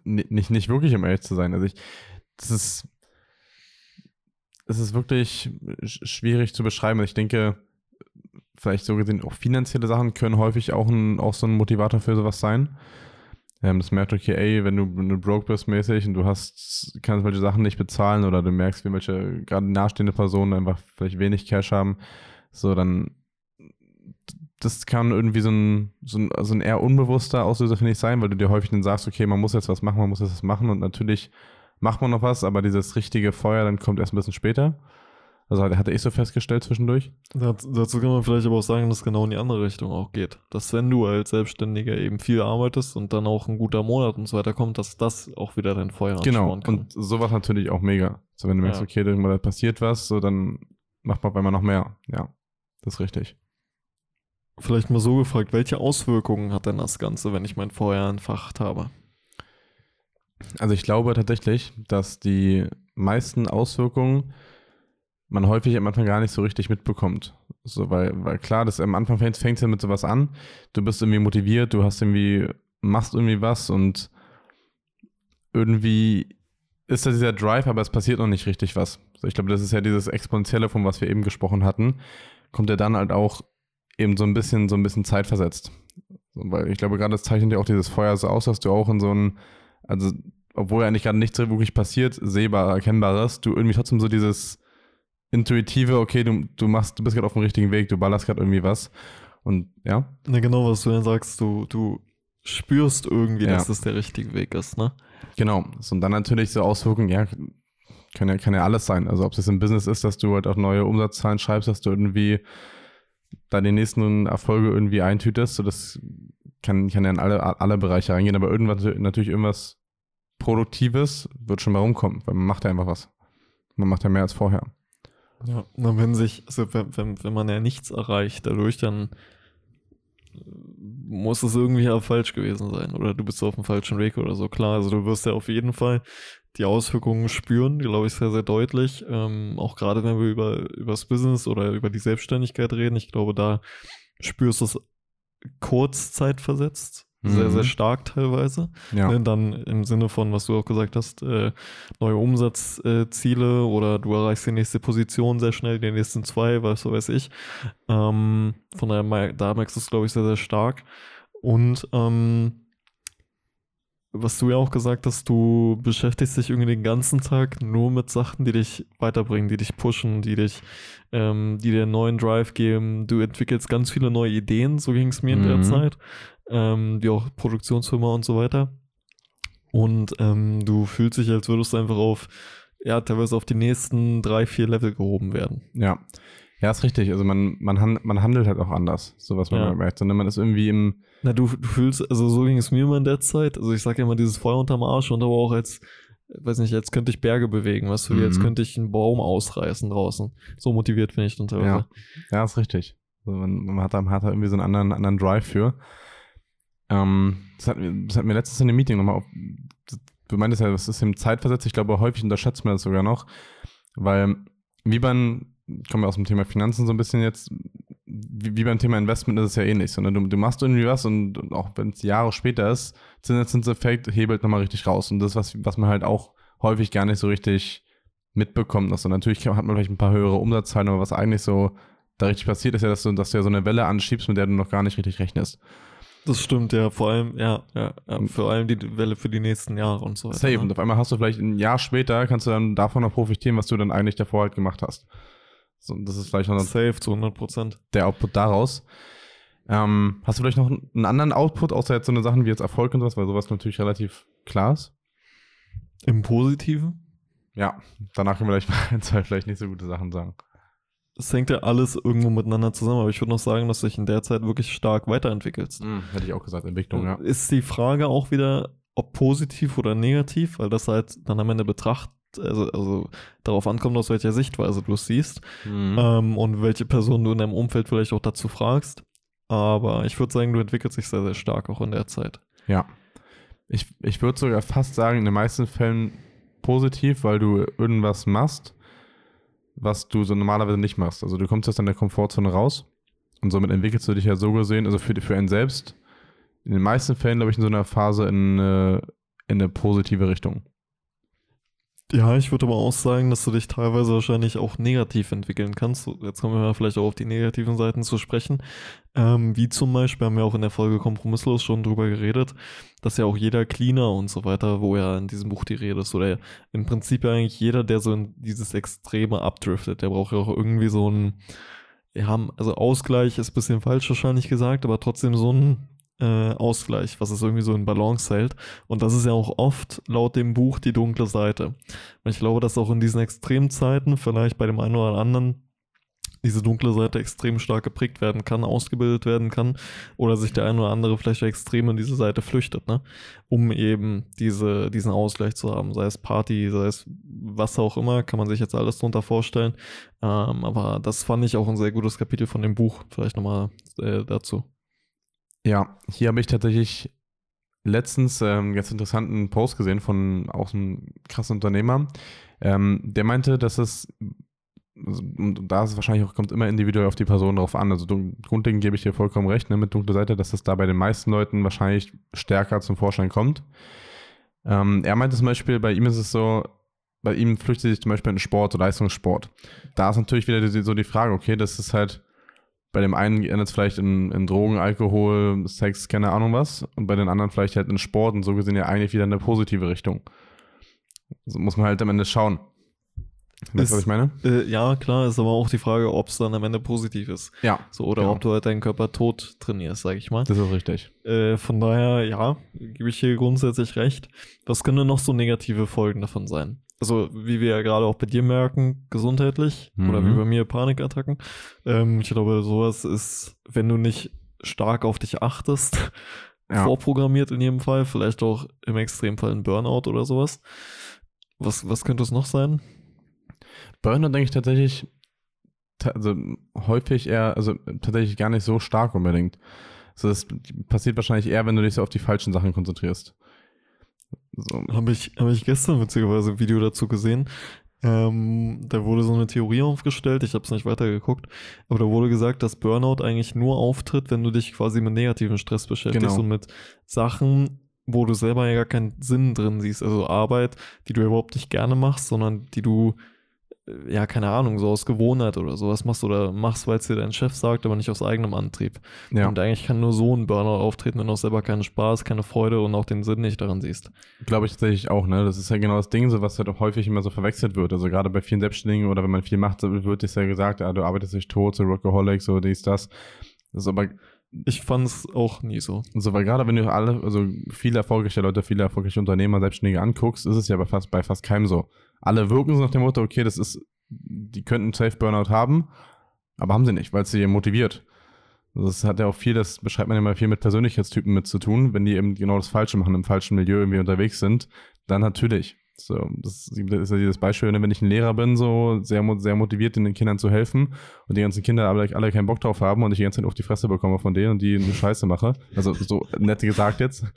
N nicht, nicht wirklich, um ehrlich zu sein. Also ich, das ist, es ist wirklich schwierig zu beschreiben. Ich denke, vielleicht so gesehen auch finanzielle Sachen können häufig auch, ein, auch so ein Motivator für sowas sein. Ähm, das merkt, okay, ey, wenn du, wenn du broke bist mäßig und du hast, kannst welche Sachen nicht bezahlen oder du merkst, wie welche gerade nahestehende Personen einfach vielleicht wenig Cash haben, so dann das kann irgendwie so ein, so ein, so ein eher unbewusster Auslöser, finde ich, sein, weil du dir häufig dann sagst, okay, man muss jetzt was machen, man muss jetzt was machen und natürlich macht man noch was, aber dieses richtige Feuer dann kommt erst ein bisschen später. Also hatte ich so festgestellt zwischendurch. Dazu kann man vielleicht aber auch sagen, dass es genau in die andere Richtung auch geht. Dass wenn du als Selbstständiger eben viel arbeitest und dann auch ein guter Monat und so weiter kommt, dass das auch wieder dein Feuer Genau, und sowas natürlich auch mega. So wenn du merkst, ja. okay, da passiert was, so dann macht man auf einmal noch mehr. Ja, das ist richtig. Vielleicht mal so gefragt, welche Auswirkungen hat denn das Ganze, wenn ich mein Feuer entfacht habe? Also ich glaube tatsächlich, dass die meisten Auswirkungen man häufig am Anfang gar nicht so richtig mitbekommt. So, weil, weil klar, das am Anfang fängt es ja mit sowas an. Du bist irgendwie motiviert, du hast irgendwie, machst irgendwie was und irgendwie ist da dieser Drive, aber es passiert noch nicht richtig was. So, ich glaube, das ist ja dieses Exponentielle, von was wir eben gesprochen hatten, kommt ja dann halt auch eben so ein bisschen, so ein bisschen zeitversetzt. So, weil ich glaube, gerade das zeichnet ja auch dieses Feuer so aus, dass du auch in so ein, also obwohl eigentlich gerade nichts wirklich passiert, sehbar, erkennbares, du irgendwie trotzdem so dieses intuitive, okay, du, du machst, du bist gerade auf dem richtigen Weg, du ballerst gerade irgendwie was. Und ja. Ja, genau, was du dann sagst, du, du spürst irgendwie, ja. dass das der richtige Weg ist, ne? Genau. Und dann natürlich so Auswirkungen, ja, kann ja, kann ja alles sein. Also ob es im Business ist, dass du halt auch neue Umsatzzahlen schreibst, dass du irgendwie die nächsten Erfolge irgendwie eintütest, so das kann, kann ja in alle, alle Bereiche reingehen, aber irgendwas, natürlich irgendwas Produktives wird schon mal rumkommen, weil man macht ja einfach was. Man macht ja mehr als vorher. Ja, na, wenn sich, also wenn, wenn, wenn man ja nichts erreicht dadurch, dann muss es irgendwie ja falsch gewesen sein oder du bist auf dem falschen Weg oder so. Klar, also du wirst ja auf jeden Fall die Auswirkungen spüren, glaube ich, sehr, sehr deutlich. Ähm, auch gerade wenn wir über, über das Business oder über die Selbstständigkeit reden, ich glaube, da spürst du es kurzzeitversetzt sehr, sehr mhm. stark teilweise. Ja. Ne, dann im Sinne von, was du auch gesagt hast, äh, neue Umsatzziele äh, oder du erreichst die nächste Position sehr schnell, die nächsten zwei, was weiß ich. Ähm, von daher, da merkst du es, glaube ich, sehr, sehr stark. Und ähm, was du ja auch gesagt hast, du beschäftigst dich irgendwie den ganzen Tag nur mit Sachen, die dich weiterbringen, die dich pushen, die dich, ähm, die dir einen neuen Drive geben. Du entwickelst ganz viele neue Ideen, so ging es mir mhm. in der mhm. Zeit ähm, wie auch Produktionsfirma und so weiter. Und ähm, du fühlst dich, als würdest du einfach auf, ja, teilweise auf die nächsten drei, vier Level gehoben werden. Ja. Ja, ist richtig. Also man, man, man handelt halt auch anders, so was man ja. merkt. Sondern man ist irgendwie im. Na, du, du fühlst, also so ging es mir immer in der Zeit. Also ich sage ja immer dieses Feuer unterm Arsch und aber auch als, weiß nicht, jetzt könnte ich Berge bewegen, was du, mhm. jetzt könnte ich einen Baum ausreißen draußen. So motiviert bin ich dann teilweise. Ja, ja ist richtig. Also man, man, hat da, hat da irgendwie so einen anderen, anderen Drive für. Ähm, das, hatten das hatten wir letztens in dem Meeting nochmal auf. Du meintest ja, das ist im Zeitversetzt. Ich glaube, häufig unterschätzt man das sogar noch. Weil, wie beim, kommen wir aus dem Thema Finanzen so ein bisschen jetzt, wie, wie beim Thema Investment ist es ja ähnlich. Sondern du, du machst irgendwie was und, und auch wenn es Jahre später ist, Zinseszinseffekt hebelt nochmal richtig raus. Und das, was, was man halt auch häufig gar nicht so richtig mitbekommt. Also natürlich hat man vielleicht ein paar höhere Umsatzzahlen, aber was eigentlich so da richtig passiert, ist ja, dass du, dass du ja so eine Welle anschiebst, mit der du noch gar nicht richtig rechnest. Das stimmt, ja, vor allem, ja, ja, ja, vor allem die Welle für die nächsten Jahre und so weiter. Safe, ne? und auf einmal hast du vielleicht ein Jahr später, kannst du dann davon noch profitieren, was du dann eigentlich davor halt gemacht hast. So, das ist vielleicht noch Safe zu 100 Prozent. Der Output daraus. Ähm, hast du vielleicht noch einen anderen Output, außer jetzt so eine Sachen wie jetzt Erfolg und sowas, weil sowas natürlich relativ klar ist? Im Positiven? Ja, danach können wir vielleicht, zwei vielleicht nicht so gute Sachen sagen es hängt ja alles irgendwo miteinander zusammen, aber ich würde noch sagen, dass du dich in der Zeit wirklich stark weiterentwickelst. Mhm, hätte ich auch gesagt, Entwicklung, ja. Ist die Frage auch wieder, ob positiv oder negativ, weil das halt dann am Ende betrachtet, also, also darauf ankommt, aus welcher Sichtweise du es siehst mhm. ähm, und welche Person du in deinem Umfeld vielleicht auch dazu fragst. Aber ich würde sagen, du entwickelst dich sehr, sehr stark auch in der Zeit. Ja. Ich, ich würde sogar fast sagen, in den meisten Fällen positiv, weil du irgendwas machst, was du so normalerweise nicht machst. Also du kommst aus deiner Komfortzone raus und somit entwickelst du dich ja so gesehen, also für, für einen selbst, in den meisten Fällen, glaube ich, in so einer Phase in, in eine positive Richtung. Ja, ich würde aber auch sagen, dass du dich teilweise wahrscheinlich auch negativ entwickeln kannst. Jetzt kommen wir vielleicht auch auf die negativen Seiten zu sprechen. Ähm, wie zum Beispiel haben wir auch in der Folge Kompromisslos schon drüber geredet, dass ja auch jeder Cleaner und so weiter, wo ja in diesem Buch die Rede ist, oder im Prinzip ja eigentlich jeder, der so in dieses Extreme abdriftet, der braucht ja auch irgendwie so ein, ja, also Ausgleich ist ein bisschen falsch wahrscheinlich gesagt, aber trotzdem so ein äh, Ausgleich, was es irgendwie so in Balance hält. Und das ist ja auch oft laut dem Buch die dunkle Seite. Und ich glaube, dass auch in diesen Extremzeiten vielleicht bei dem einen oder anderen diese dunkle Seite extrem stark geprägt werden kann, ausgebildet werden kann oder sich der eine oder andere vielleicht extrem in diese Seite flüchtet, ne? um eben diese, diesen Ausgleich zu haben, sei es Party, sei es was auch immer, kann man sich jetzt alles drunter vorstellen. Ähm, aber das fand ich auch ein sehr gutes Kapitel von dem Buch, vielleicht nochmal äh, dazu. Ja, hier habe ich tatsächlich letztens ähm, ganz interessanten Post gesehen von auch einem krassen Unternehmer. Ähm, der meinte, dass es also, und da ist es wahrscheinlich auch, kommt immer individuell auf die Person drauf an. Also grundlegend gebe ich dir vollkommen recht, ne, mit dunkler Seite, dass das da bei den meisten Leuten wahrscheinlich stärker zum Vorschein kommt. Ähm, er meinte zum Beispiel, bei ihm ist es so, bei ihm flüchtet sich zum Beispiel in Sport Leistungssport. Da ist natürlich wieder die, so die Frage, okay, das ist halt, bei dem einen endet es vielleicht in, in, Drogen, Alkohol, Sex, keine Ahnung was, und bei den anderen vielleicht halt in Sport und so gesehen ja eigentlich wieder in eine positive Richtung. So muss man halt am Ende schauen. Weißt du, was ich meine? Äh, ja, klar, ist aber auch die Frage, ob es dann am Ende positiv ist. Ja. So, oder genau. ob du halt deinen Körper tot trainierst, sag ich mal. Das ist richtig. Äh, von daher, ja, gebe ich hier grundsätzlich recht. Was können denn noch so negative Folgen davon sein? Also, wie wir ja gerade auch bei dir merken, gesundheitlich mhm. oder wie bei mir Panikattacken. Ähm, ich glaube, sowas ist, wenn du nicht stark auf dich achtest, ja. vorprogrammiert in jedem Fall, vielleicht auch im Extremfall ein Burnout oder sowas. Was, was könnte es noch sein? Burnout denke ich tatsächlich, also häufig eher, also tatsächlich gar nicht so stark unbedingt. Also das passiert wahrscheinlich eher, wenn du dich so auf die falschen Sachen konzentrierst. So. Habe ich, hab ich gestern witzigerweise ein Video dazu gesehen. Ähm, da wurde so eine Theorie aufgestellt, ich habe es nicht weitergeguckt, aber da wurde gesagt, dass Burnout eigentlich nur auftritt, wenn du dich quasi mit negativen Stress beschäftigst genau. und mit Sachen, wo du selber ja gar keinen Sinn drin siehst. Also Arbeit, die du überhaupt nicht gerne machst, sondern die du ja, keine Ahnung, so aus Gewohnheit oder sowas machst oder machst, weil es dir dein Chef sagt, aber nicht aus eigenem Antrieb. Ja. Und eigentlich kann nur so ein Burnout auftreten, wenn du auch selber keinen Spaß, keine Freude und auch den Sinn nicht daran siehst. Glaube ich tatsächlich auch, ne? Das ist ja genau das Ding, so was halt auch häufig immer so verwechselt wird. Also gerade bei vielen Selbstständigen oder wenn man viel macht, wird es ja gesagt, ja, du arbeitest dich tot, so Rockaholic, so dies, das. Das ist aber ich fand es auch nie so. Also, weil gerade wenn du alle, also viele erfolgreiche Leute, viele erfolgreiche Unternehmer, Selbstständige anguckst, ist es ja bei fast, bei fast keinem so alle wirken so nach dem Motto, okay, das ist, die könnten Safe Burnout haben, aber haben sie nicht, weil es sie motiviert. Das hat ja auch viel, das beschreibt man ja mal viel mit Persönlichkeitstypen mit zu tun, wenn die eben genau das Falsche machen, im falschen Milieu irgendwie unterwegs sind, dann natürlich. So, das ist ja dieses Beispiel, wenn ich ein Lehrer bin, so sehr, sehr motiviert, den Kindern zu helfen und die ganzen Kinder alle, alle keinen Bock drauf haben und ich die ganze Zeit auf die Fresse bekomme von denen und die eine Scheiße mache. Also so nett gesagt jetzt.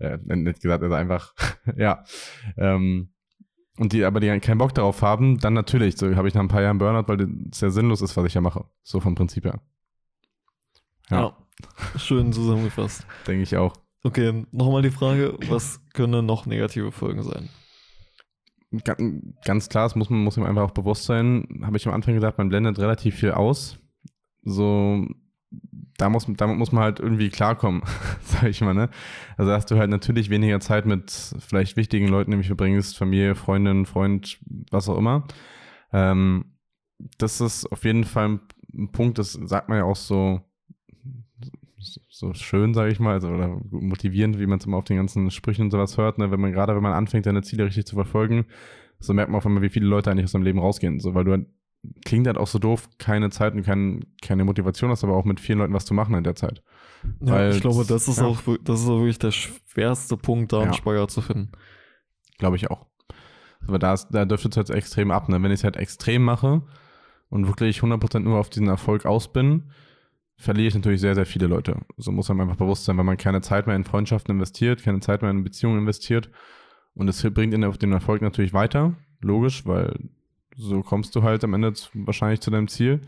Äh, nett gesagt, also einfach, ja. Ähm, und die aber die keinen Bock darauf haben, dann natürlich, so habe ich nach ein paar Jahren Burnout, weil es ja sinnlos ist, was ich ja mache. So vom Prinzip her. Ja. ja. Schön zusammengefasst. Denke ich auch. Okay, nochmal die Frage, was können noch negative Folgen sein? Ganz klar, das muss man muss ihm einfach auch bewusst sein, habe ich am Anfang gesagt, man blendet relativ viel aus. So da muss, damit muss man halt irgendwie klarkommen, sag ich mal, ne? Also hast du halt natürlich weniger Zeit mit vielleicht wichtigen Leuten, nämlich verbringst, Familie, Freundin, Freund, was auch immer. Ähm, das ist auf jeden Fall ein Punkt, das sagt man ja auch so, so schön, sage ich mal, also, oder motivierend, wie man es immer auf den ganzen Sprüchen und sowas hört, ne? wenn man gerade, wenn man anfängt, seine Ziele richtig zu verfolgen, so merkt man auf einmal, wie viele Leute eigentlich aus seinem Leben rausgehen, so, weil du halt klingt halt auch so doof, keine Zeit und kein, keine Motivation hast, aber auch mit vielen Leuten was zu machen in der Zeit. Ja, Weil, ich glaube, das ist, ja. auch, das ist auch wirklich der schwerste Punkt, da einen ja. Spagat zu finden. Glaube ich auch. Aber da, ist, da dürfte es halt extrem ab. Ne? Wenn ich es halt extrem mache und wirklich 100% nur auf diesen Erfolg aus bin, verliere ich natürlich sehr, sehr viele Leute. So muss man einfach bewusst sein, wenn man keine Zeit mehr in Freundschaften investiert, keine Zeit mehr in Beziehungen investiert. Und das bringt ihn auf den Erfolg natürlich weiter, logisch, weil so kommst du halt am Ende zu, wahrscheinlich zu deinem Ziel.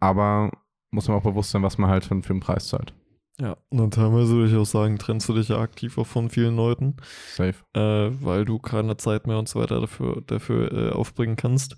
Aber muss man auch bewusst sein, was man halt für, für einen Preis zahlt. Ja, und dann teilweise würde ich auch sagen, trennst du dich ja aktiv auch von vielen Leuten. Safe. Äh, weil du keine Zeit mehr und so weiter dafür, dafür äh, aufbringen kannst.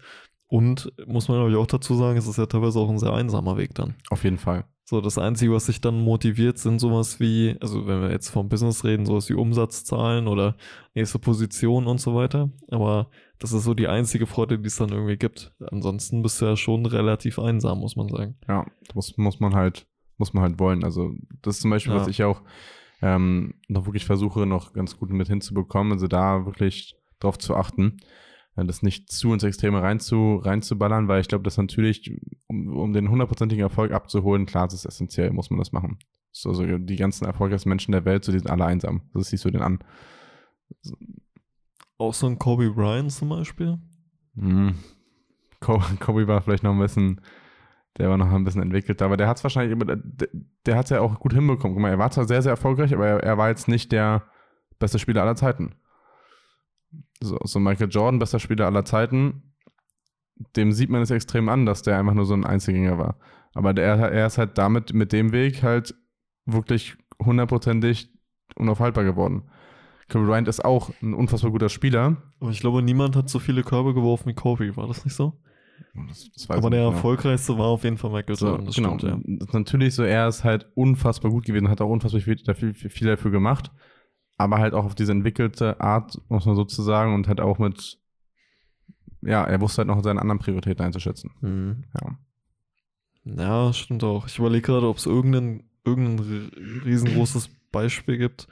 Und muss man, glaube ich, auch dazu sagen, es ist ja teilweise auch ein sehr einsamer Weg dann. Auf jeden Fall. So, das Einzige, was sich dann motiviert, sind sowas wie, also wenn wir jetzt vom Business reden, sowas wie Umsatzzahlen oder nächste Position und so weiter. Aber das ist so die einzige Freude, die es dann irgendwie gibt. Ansonsten bist du ja schon relativ einsam, muss man sagen. Ja, muss, muss man halt, muss man halt wollen. Also, das ist zum Beispiel, ja. was ich auch ähm, noch wirklich versuche, noch ganz gut mit hinzubekommen. Also da wirklich drauf zu achten, äh, das nicht zu ins Extreme reinzu, reinzuballern, weil ich glaube, das natürlich, um, um den hundertprozentigen Erfolg abzuholen, klar, das ist essentiell, muss man das machen. So, also die ganzen erfolgreichsten Menschen der Welt, so die sind alle einsam. Das siehst du den an. Auch so ein Kobe Bryant zum Beispiel? Mhm. Kobe war vielleicht noch ein bisschen, der war noch ein bisschen entwickelt, aber der hat es wahrscheinlich, der, der hat es ja auch gut hinbekommen. Guck mal, er war zwar sehr, sehr erfolgreich, aber er, er war jetzt nicht der beste Spieler aller Zeiten. So, so Michael Jordan, bester Spieler aller Zeiten, dem sieht man es extrem an, dass der einfach nur so ein Einzelgänger war. Aber der, er ist halt damit, mit dem Weg halt wirklich hundertprozentig unaufhaltbar geworden. Kobe Bryant ist auch ein unfassbar guter Spieler. Aber ich glaube, niemand hat so viele Körbe geworfen wie Kobe, war das nicht so? Das, das Aber der nicht, erfolgreichste war auf jeden Fall Michael Jordan. So, genau. Stimmt, ja. Natürlich so, er ist halt unfassbar gut gewesen, hat auch unfassbar viel, viel, viel dafür gemacht. Aber halt auch auf diese entwickelte Art, muss man sozusagen, und halt auch mit, ja, er wusste halt noch seine anderen Prioritäten einzuschätzen. Mhm. Ja. Ja, stimmt auch. Ich überlege gerade, ob es irgendein, irgendein riesengroßes Beispiel gibt.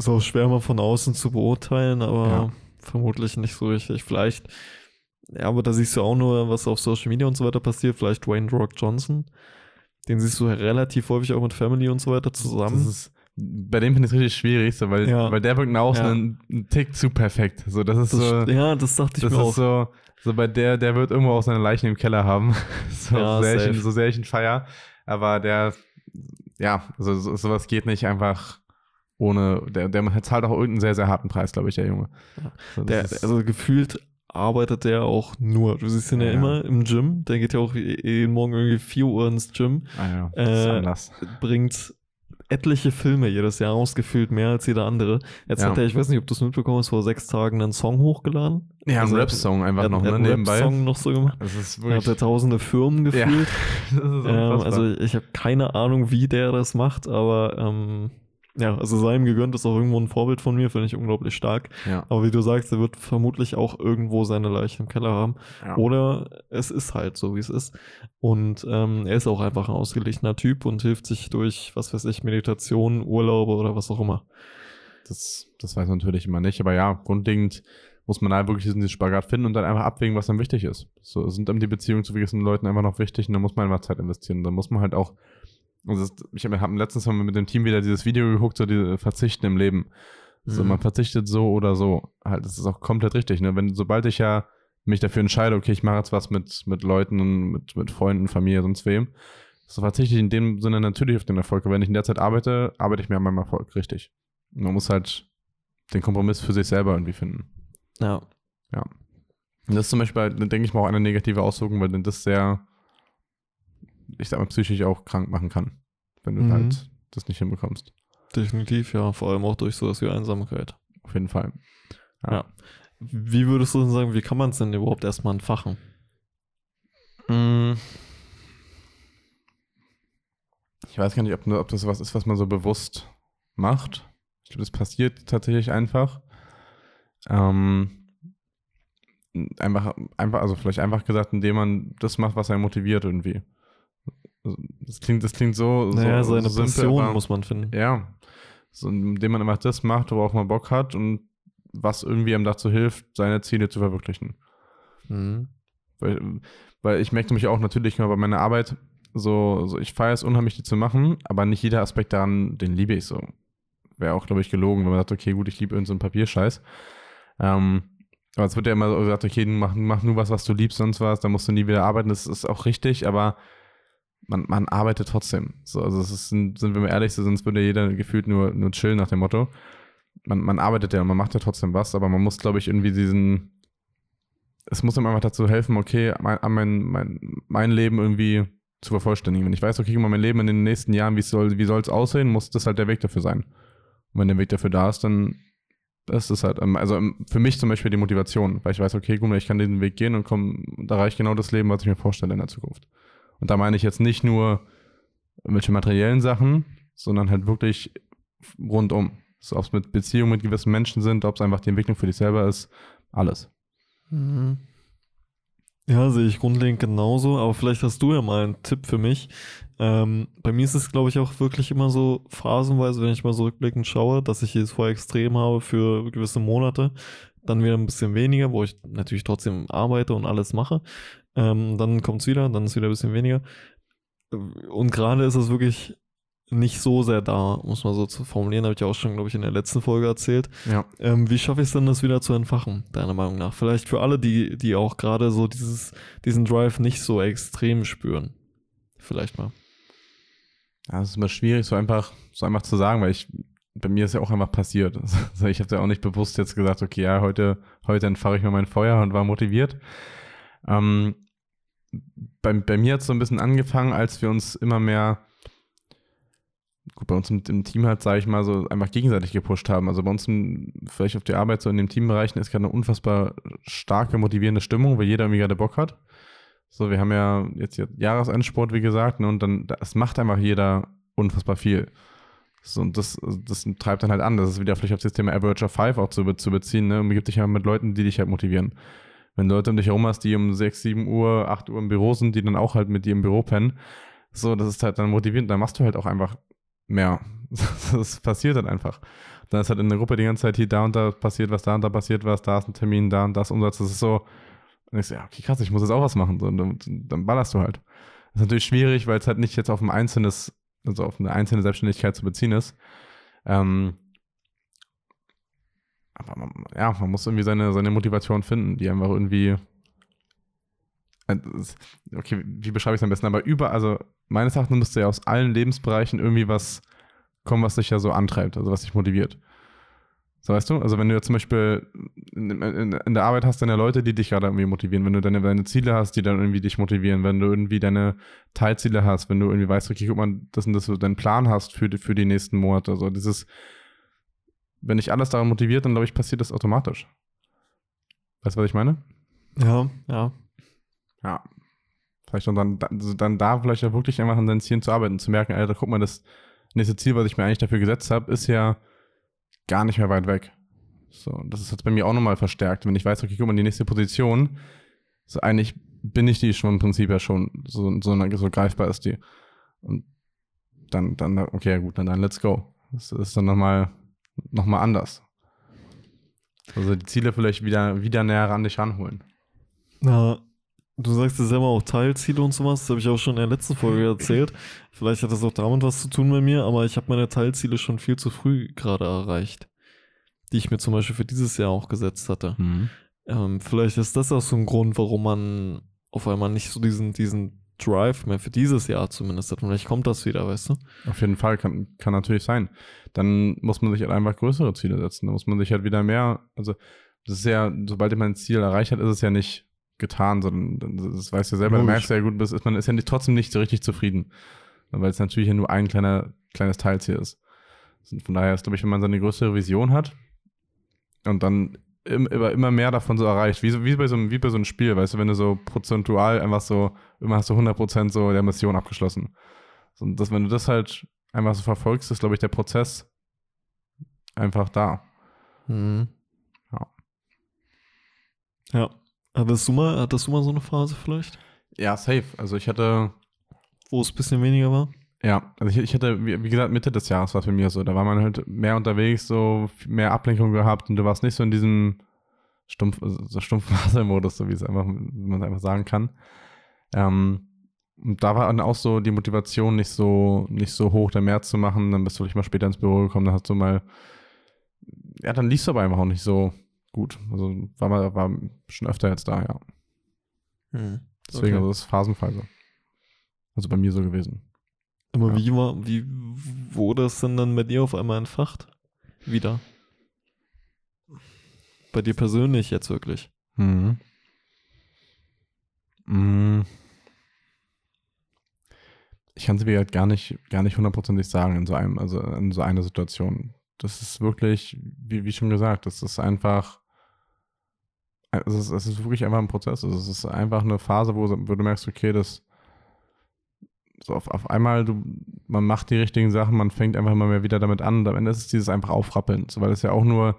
Ist auch schwer mal von außen zu beurteilen, aber ja. vermutlich nicht so richtig. Vielleicht, ja, aber da siehst du auch nur, was auf Social Media und so weiter passiert. Vielleicht Wayne Rock Johnson. Den siehst du relativ häufig auch mit Family und so weiter zusammen. Ist, bei dem finde ich es richtig schwierig, so, weil, ja. weil der wirkt nach außen ja. einen Tick zu perfekt. So, das ist das, so, ja, das dachte ich das mir auch. So, so bei der, der wird irgendwo auch seine Leichen im Keller haben. so, ja, sehr ich, so sehr ich ihn feier. Aber der, ja, also so, sowas geht nicht einfach ohne, der, der zahlt auch irgendeinen sehr, sehr harten Preis, glaube ich, der Junge. Ja. So, der, also gefühlt arbeitet der auch nur. Du siehst ihn ja, ja, immer im Gym. Der geht ja auch jeden Morgen irgendwie 4 Uhr ins Gym. Ah ja, das ist äh, anders. Bringt etliche Filme jedes Jahr ausgefühlt, mehr als jeder andere. Jetzt ja. hat er, ich weiß nicht, ob du es mitbekommen hast, vor sechs Tagen einen Song hochgeladen. Ja, also, einen Rap-Song einfach noch, ne, nebenbei. Rap-Song noch so gemacht. Das ist wirklich... Er hat ja tausende Firmen gefühlt. Ja. ähm, also ich habe keine Ahnung, wie der das macht, aber ähm, ja, also seinem gegönnt ist auch irgendwo ein Vorbild von mir, finde ich unglaublich stark. Ja. Aber wie du sagst, er wird vermutlich auch irgendwo seine Leiche im Keller haben. Ja. Oder es ist halt so, wie es ist. Und ähm, er ist auch einfach ein ausgeglichener Typ und hilft sich durch, was weiß ich, Meditation, Urlaube oder was auch immer. Das, das weiß man natürlich immer nicht. Aber ja, grundlegend muss man da wirklich diesen Spagat finden und dann einfach abwägen, was dann wichtig ist. So sind dann die Beziehungen zu gewissen Leuten einfach noch wichtig und dann muss man einfach Zeit investieren. Dann muss man halt auch also ich habe hab letztens mal mit dem Team wieder dieses Video geguckt, so diese Verzichten im Leben. So, mhm. man verzichtet so oder so. Halt, das ist auch komplett richtig. Ne? Wenn, sobald ich ja mich dafür entscheide, okay, ich mache jetzt was mit, mit Leuten, mit, mit Freunden, Familie, sonst wem, so verzichte ich in dem Sinne natürlich auf den Erfolg. Aber wenn ich in der Zeit arbeite, arbeite ich mir an meinem Erfolg, richtig. Man muss halt den Kompromiss für sich selber irgendwie finden. Ja. Ja. Und das ist zum Beispiel, denke ich mal, auch eine negative Auswirkung, weil das sehr ich sag mal, psychisch auch krank machen kann, wenn du mhm. halt das nicht hinbekommst. Definitiv, ja. Vor allem auch durch sowas wie Einsamkeit. Auf jeden Fall. Ja. ja. Wie würdest du denn sagen, wie kann man es denn überhaupt erstmal entfachen? Mm. Ich weiß gar nicht, ob, ob das was ist, was man so bewusst macht. Ich glaube, das passiert tatsächlich einfach. Ähm, einfach, einfach, also vielleicht einfach gesagt, indem man das macht, was einen motiviert irgendwie. Das klingt, das klingt so. Naja, so, seine so Passion aber, muss man finden. Ja. So, indem man einfach das macht, worauf man Bock hat und was irgendwie einem dazu hilft, seine Ziele zu verwirklichen. Mhm. Weil, weil ich merke mich auch natürlich bei meiner Arbeit, so, so ich feiere es unheimlich, die zu machen, aber nicht jeder Aspekt daran, den liebe ich so. Wäre auch, glaube ich, gelogen, wenn man sagt, okay, gut, ich liebe irgendeinen so Papierscheiß. Ähm, aber es wird ja immer so gesagt, okay, mach, mach nur was, was du liebst, sonst was, dann musst du nie wieder arbeiten. Das ist auch richtig, aber man, man arbeitet trotzdem. So, also es ist, sind wir mal ehrlich, sonst würde jeder gefühlt nur, nur chillen nach dem Motto. Man, man arbeitet ja und man macht ja trotzdem was, aber man muss, glaube ich, irgendwie diesen, es muss ihm einfach dazu helfen, okay, mein, mein, mein, Leben irgendwie zu vervollständigen. Wenn ich weiß, okay, mein Leben in den nächsten Jahren, wie soll wie es aussehen, muss das halt der Weg dafür sein. Und wenn der Weg dafür da ist, dann ist es halt, ähm, also ähm, für mich zum Beispiel die Motivation, weil ich weiß, okay, guck mal, ich kann diesen Weg gehen und komm, da reicht genau das Leben, was ich mir vorstelle in der Zukunft. Und da meine ich jetzt nicht nur welche materiellen Sachen, sondern halt wirklich rundum. So, ob es mit Beziehungen mit gewissen Menschen sind, ob es einfach die Entwicklung für dich selber ist, alles. Mhm. Ja, sehe ich grundlegend genauso, aber vielleicht hast du ja mal einen Tipp für mich. Ähm, bei mir ist es, glaube ich, auch wirklich immer so phasenweise, wenn ich mal so rückblickend schaue, dass ich es vorher extrem habe für gewisse Monate, dann wieder ein bisschen weniger, wo ich natürlich trotzdem arbeite und alles mache. Ähm, dann kommt es wieder, dann ist wieder ein bisschen weniger. Und gerade ist es wirklich nicht so sehr da, muss man so zu formulieren, habe ich ja auch schon, glaube ich, in der letzten Folge erzählt. Ja. Ähm, wie schaffe ich es denn, das wieder zu entfachen, deiner Meinung nach? Vielleicht für alle, die, die auch gerade so dieses, diesen Drive nicht so extrem spüren. Vielleicht mal. Ja, es ist immer schwierig, so einfach, so einfach zu sagen, weil ich, bei mir ist ja auch einfach passiert. Also ich habe ja auch nicht bewusst jetzt gesagt, okay, ja, heute, heute entfache ich mal mein Feuer und war motiviert. Ähm, bei, bei mir hat es so ein bisschen angefangen, als wir uns immer mehr gut, bei uns im, im Team halt, sage ich mal, so einfach gegenseitig gepusht haben. Also bei uns im, vielleicht auf die Arbeit so in den Teambereichen ist gerade eine unfassbar starke, motivierende Stimmung, weil jeder irgendwie gerade Bock hat. So, wir haben ja jetzt Jahresendsport, wie gesagt, ne, und dann, das macht einfach jeder unfassbar viel. So, und das, das treibt dann halt an. Das ist wieder vielleicht auf das Thema Average of Five auch zu, zu beziehen, ne? Und umgibt dich ja mit Leuten, die dich halt motivieren. Wenn du Leute um dich herum hast, die um 6, 7 Uhr, 8 Uhr im Büro sind, die dann auch halt mit dir im Büro pennen, so, das ist halt dann motivierend, dann machst du halt auch einfach mehr. Das passiert dann einfach. Dann ist halt in der Gruppe die ganze Zeit hier da und da passiert was, da und da passiert was, da ist ein Termin, da und das Umsatz. Das ist so, und ich so, ja, okay, krass, ich muss jetzt auch was machen. So, und dann, dann ballerst du halt. Das ist natürlich schwierig, weil es halt nicht jetzt auf ein einzelnes, also auf eine einzelne Selbstständigkeit zu beziehen ist. Ähm, aber man, ja, man muss irgendwie seine, seine Motivation finden, die einfach irgendwie. Äh, okay, wie beschreibe ich es am besten? Aber über, also meines Erachtens müsste ja aus allen Lebensbereichen irgendwie was kommen, was dich ja so antreibt, also was dich motiviert. So weißt du? Also wenn du jetzt zum Beispiel in, in, in der Arbeit hast, dann ja Leute, die dich gerade irgendwie motivieren, wenn du deine, deine Ziele hast, die dann irgendwie dich motivieren, wenn du irgendwie deine Teilziele hast, wenn du irgendwie weißt, okay, guck mal, das und das du deinen Plan hast für die, für die nächsten Monate. Also dieses, wenn dich alles daran motiviert, dann glaube ich, passiert das automatisch. Weißt du, was ich meine? Ja, ja. Ja. Vielleicht und dann, also dann da vielleicht auch wirklich einfach an deinen Zielen zu arbeiten, zu merken, Alter, guck mal, das nächste Ziel, was ich mir eigentlich dafür gesetzt habe, ist ja gar nicht mehr weit weg. So, das ist jetzt bei mir auch nochmal verstärkt, wenn ich weiß, okay, guck mal, die nächste Position, so eigentlich bin ich die schon im Prinzip ja schon, so, so, so greifbar ist die. Und dann, dann, okay, gut, dann, dann let's go. Das ist dann nochmal noch mal anders. Also die Ziele vielleicht wieder, wieder näher an dich ranholen. Na, du sagst ja selber auch Teilziele und sowas, das habe ich auch schon in der letzten Folge erzählt. Vielleicht hat das auch damit was zu tun bei mir, aber ich habe meine Teilziele schon viel zu früh gerade erreicht, die ich mir zum Beispiel für dieses Jahr auch gesetzt hatte. Mhm. Ähm, vielleicht ist das auch so ein Grund, warum man auf einmal nicht so diesen, diesen Drive mehr für dieses Jahr zumindest hat. Vielleicht kommt das wieder, weißt du? Auf jeden Fall, kann, kann natürlich sein. Dann muss man sich halt einfach größere Ziele setzen. Dann muss man sich halt wieder mehr, also das ist ja, sobald man ein Ziel erreicht hat, ist es ja nicht getan, sondern das weißt du selber, du merkst ja gut, ist, man ist ja nicht, trotzdem nicht so richtig zufrieden. Weil es natürlich ja nur ein kleiner, kleines Teilziel ist. Und von daher ist, glaube ich, wenn man seine größere Vision hat und dann immer, immer mehr davon so erreicht, wie, wie, bei so einem, wie bei so einem Spiel, weißt du, wenn du so prozentual einfach so, immer hast du 100% so der Mission abgeschlossen. Und das, wenn du das halt einfach so verfolgst, ist, glaube ich, der Prozess einfach da. Mhm. Ja. Ja. Hattest du mal, hattest du mal so eine Phase vielleicht? Ja, safe. Also ich hatte. Wo es ein bisschen weniger war? Ja, also ich, ich hatte, wie, wie, gesagt, Mitte des Jahres war es bei mir so. Da war man halt mehr unterwegs, so mehr Ablenkung gehabt und du warst nicht so in diesem stumpf, so stumpfen Wassermodus, so wie es einfach, man einfach sagen kann. Ähm, und da war dann auch so die Motivation nicht so, nicht so hoch, da mehr zu machen. Dann bist du vielleicht mal später ins Büro gekommen, dann hast du mal, ja, dann liest du aber einfach auch nicht so gut. Also war mal, war schon öfter jetzt da, ja. Hm, Deswegen, okay. also das ist phasenweise. Also bei mir so gewesen. Aber ja. wie war, wie wurde es denn dann bei dir auf einmal entfacht? Wieder. Bei dir persönlich jetzt wirklich. Mhm. Mhm. Ich kann es mir halt gar nicht, gar nicht hundertprozentig sagen in so einem, also in so einer Situation. Das ist wirklich, wie, wie schon gesagt, das ist einfach, es ist, es ist wirklich einfach ein Prozess. Es ist einfach eine Phase, wo, wo du merkst, okay, das so auf, auf einmal, du, man macht die richtigen Sachen, man fängt einfach immer mehr wieder damit an und am Ende ist es dieses einfach aufrappeln, so, weil es ja auch nur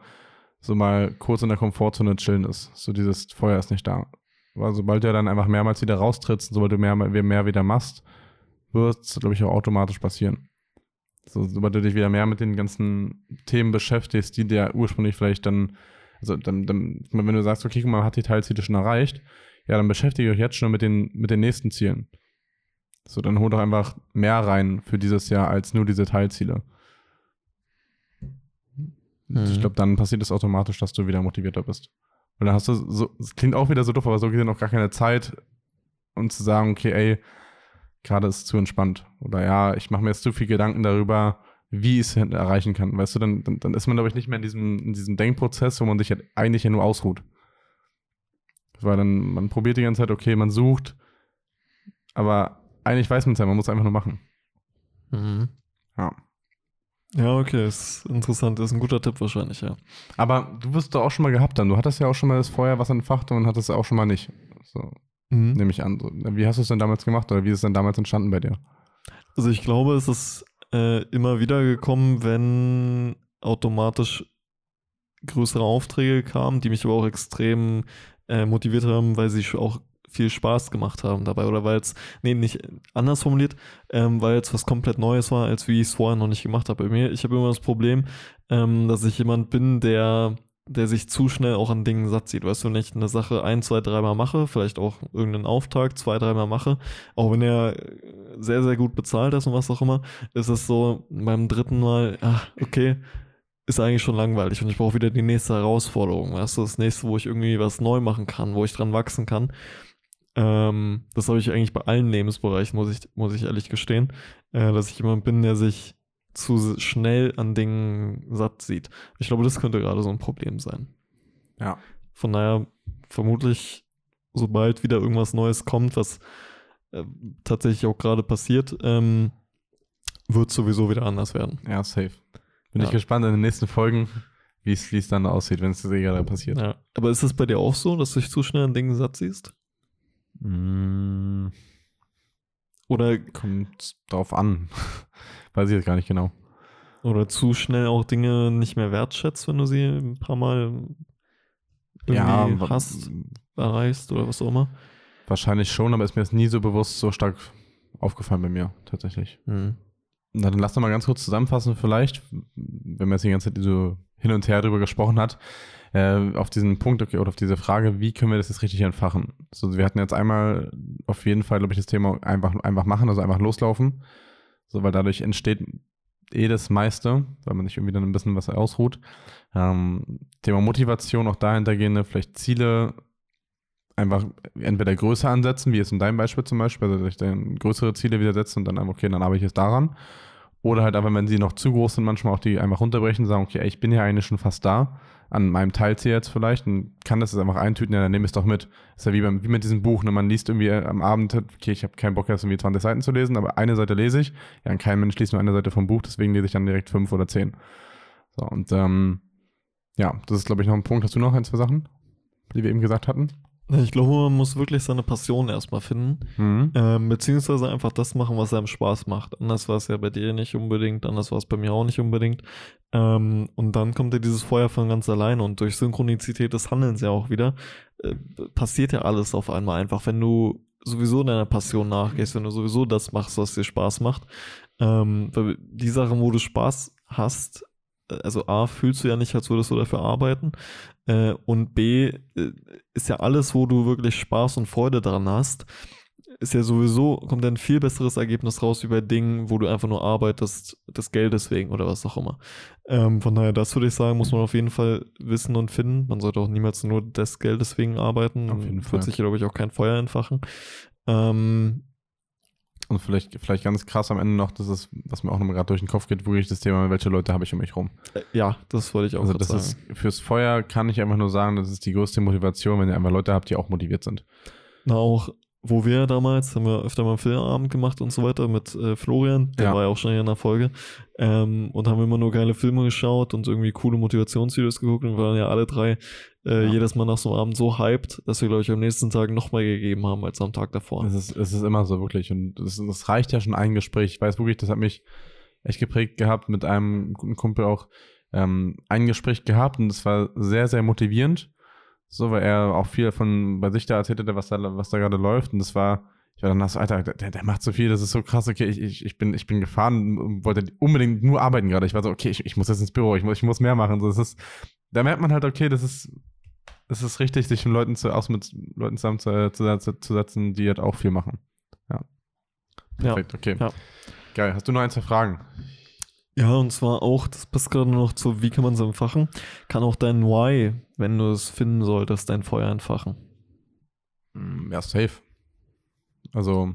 so mal kurz in der Komfortzone chillen ist. So dieses Feuer ist nicht da. weil sobald du dann einfach mehrmals wieder raustrittst, sobald du mehr, mehr wieder machst, wird es, glaube ich, auch automatisch passieren. So, sobald du dich wieder mehr mit den ganzen Themen beschäftigst, die dir ursprünglich vielleicht dann, also dann, dann wenn du sagst, okay, man hat die Teilziele schon erreicht, ja, dann beschäftige euch jetzt schon mit den, mit den nächsten Zielen. So, dann hol doch einfach mehr rein für dieses Jahr als nur diese Teilziele. Mhm. Ich glaube, dann passiert es automatisch, dass du wieder motivierter bist. Und dann hast du so, es klingt auch wieder so doof, aber so gesehen auch gar keine Zeit, um zu sagen, okay, ey, gerade ist es zu entspannt. Oder ja, ich mache mir jetzt zu viel Gedanken darüber, wie ich es erreichen kann. Weißt du, dann, dann, dann ist man, glaube ich, nicht mehr in diesem, in diesem Denkprozess, wo man sich ja eigentlich ja nur ausruht. Weil dann, man probiert die ganze Zeit, okay, man sucht, aber eigentlich weiß man es ja, man muss einfach nur machen. Mhm. Ja. Ja, okay, ist interessant, ist ein guter Tipp wahrscheinlich, ja. Aber du wirst doch auch schon mal gehabt dann. Du hattest ja auch schon mal das Feuer was entfacht und hattest es auch schon mal nicht. So, mhm. nehme ich an. Wie hast du es denn damals gemacht oder wie ist es denn damals entstanden bei dir? Also ich glaube, es ist äh, immer wieder gekommen, wenn automatisch größere Aufträge kamen, die mich aber auch extrem äh, motiviert haben, weil sie auch viel Spaß gemacht haben dabei oder weil es, nee, nicht anders formuliert, ähm, weil es was komplett Neues war, als wie ich es vorher noch nicht gemacht habe. Bei mir, ich habe immer das Problem, ähm, dass ich jemand bin, der der sich zu schnell auch an Dingen satt sieht. Weißt du, wenn ich eine Sache ein, zwei, dreimal mache, vielleicht auch irgendeinen Auftrag zwei, dreimal mache, auch wenn er sehr, sehr gut bezahlt ist und was auch immer, ist es so beim dritten Mal, ach, okay, ist eigentlich schon langweilig und ich brauche wieder die nächste Herausforderung. Weißt du, das nächste, wo ich irgendwie was neu machen kann, wo ich dran wachsen kann. Ähm, das habe ich eigentlich bei allen Lebensbereichen, muss ich, muss ich ehrlich gestehen, äh, dass ich jemand bin, der sich zu schnell an Dingen satt sieht. Ich glaube, das könnte gerade so ein Problem sein. Ja. Von daher vermutlich, sobald wieder irgendwas Neues kommt, was äh, tatsächlich auch gerade passiert, ähm, wird sowieso wieder anders werden. Ja, safe. Bin ja. ich gespannt in den nächsten Folgen, wie es dann aussieht, wenn es gerade passiert. Ja. Aber ist es bei dir auch so, dass du dich zu schnell an Dingen satt siehst? Mm. Oder kommt drauf an. Weiß ich jetzt gar nicht genau. Oder zu schnell auch Dinge nicht mehr wertschätzt, wenn du sie ein paar Mal ja, hast, erreichst oder was auch immer. Wahrscheinlich schon, aber ist mir das nie so bewusst so stark aufgefallen bei mir, tatsächlich. Mhm. Na, dann lass doch mal ganz kurz zusammenfassen, vielleicht, wenn man jetzt die ganze Zeit so hin und her drüber gesprochen hat äh, auf diesen Punkt okay, oder auf diese Frage, wie können wir das jetzt richtig entfachen? So, wir hatten jetzt einmal auf jeden Fall, glaube ich, das Thema einfach, einfach machen, also einfach loslaufen. So, weil dadurch entsteht eh das meiste, weil man sich irgendwie dann ein bisschen was ausruht. Ähm, Thema Motivation, auch dahintergehende, vielleicht Ziele einfach entweder größer ansetzen, wie jetzt in deinem Beispiel zum Beispiel, also sich dann größere Ziele wieder setzen und dann einfach, okay, dann arbeite ich jetzt daran. Oder halt aber, wenn sie noch zu groß sind, manchmal auch die einfach runterbrechen sagen, okay, ich bin ja eigentlich schon fast da an meinem Teilziel jetzt vielleicht und kann das jetzt einfach eintüten, ja, dann nehme ich es doch mit. ist ja wie, beim, wie mit diesem Buch, ne? man liest irgendwie am Abend, okay, ich habe keinen Bock, jetzt irgendwie 20 Seiten zu lesen, aber eine Seite lese ich. Ja, und kein Mensch liest nur eine Seite vom Buch, deswegen lese ich dann direkt fünf oder zehn. So, und ähm, ja, das ist, glaube ich, noch ein Punkt. Hast du noch ein, zwei Sachen, die wir eben gesagt hatten? Ich glaube, man muss wirklich seine Passion erstmal finden. Mhm. Ähm, beziehungsweise einfach das machen, was einem Spaß macht. Anders war es ja bei dir nicht unbedingt, anders war es bei mir auch nicht unbedingt. Ähm, und dann kommt ja dieses Feuer von ganz alleine und durch Synchronizität des Handelns ja auch wieder, äh, passiert ja alles auf einmal einfach, wenn du sowieso deiner Passion nachgehst, wenn du sowieso das machst, was dir Spaß macht. Ähm, die Sachen, wo du Spaß hast, also A, fühlst du ja nicht, als würdest du dafür arbeiten. Äh, und B, äh, ist ja alles, wo du wirklich Spaß und Freude dran hast, ist ja sowieso, kommt ein viel besseres Ergebnis raus bei Dingen, wo du einfach nur arbeitest, des Geldes wegen oder was auch immer. Ähm, von daher, das würde ich sagen, muss man auf jeden Fall wissen und finden. Man sollte auch niemals nur des Geldes wegen arbeiten. Auf jeden Fall. Wird sich, glaube ich, auch kein Feuer entfachen. Ähm, und vielleicht, vielleicht ganz krass am Ende noch, das ist, was mir auch nochmal gerade durch den Kopf geht, wirklich das Thema, welche Leute habe ich um mich rum. Äh, ja, das wollte ich auch also das sagen. Ist, fürs Feuer kann ich einfach nur sagen, das ist die größte Motivation, wenn ihr einfach Leute habt, die auch motiviert sind. Na, auch wo wir damals, haben wir öfter mal einen Filmabend gemacht und so weiter mit äh, Florian, der ja. war ja auch schon in der Folge, ähm, und haben immer nur geile Filme geschaut und irgendwie coole Motivationsvideos geguckt und waren ja alle drei äh, ja. jedes Mal nach so einem Abend so hyped, dass wir, glaube ich, am nächsten Tag nochmal gegeben haben als am Tag davor. Es ist, es ist immer so, wirklich. Und es reicht ja schon ein Gespräch. Ich weiß wirklich, das hat mich echt geprägt gehabt, mit einem guten Kumpel auch ähm, ein Gespräch gehabt und das war sehr, sehr motivierend So, weil er auch viel von bei sich da erzählt hat, was da, was da gerade läuft. Und das war, ich war dann so, Alter, der, der macht so viel, das ist so krass, okay, ich, ich, ich, bin, ich bin gefahren und wollte unbedingt nur arbeiten gerade. Ich war so, okay, ich, ich muss jetzt ins Büro, ich muss, ich muss mehr machen. So, das ist, da merkt man halt, okay, das ist, das ist richtig, sich mit Leuten zu, auch mit Leuten zusammen zu, zu, zu setzen, die halt auch viel machen. Ja. Perfekt, ja. okay. Ja. Geil. Hast du noch ein, zwei Fragen? Ja, und zwar auch, das passt gerade noch zu, wie kann man es entfachen? Kann auch dein Why, wenn du es finden solltest, dein Feuer entfachen. Mm, ja, safe. Also,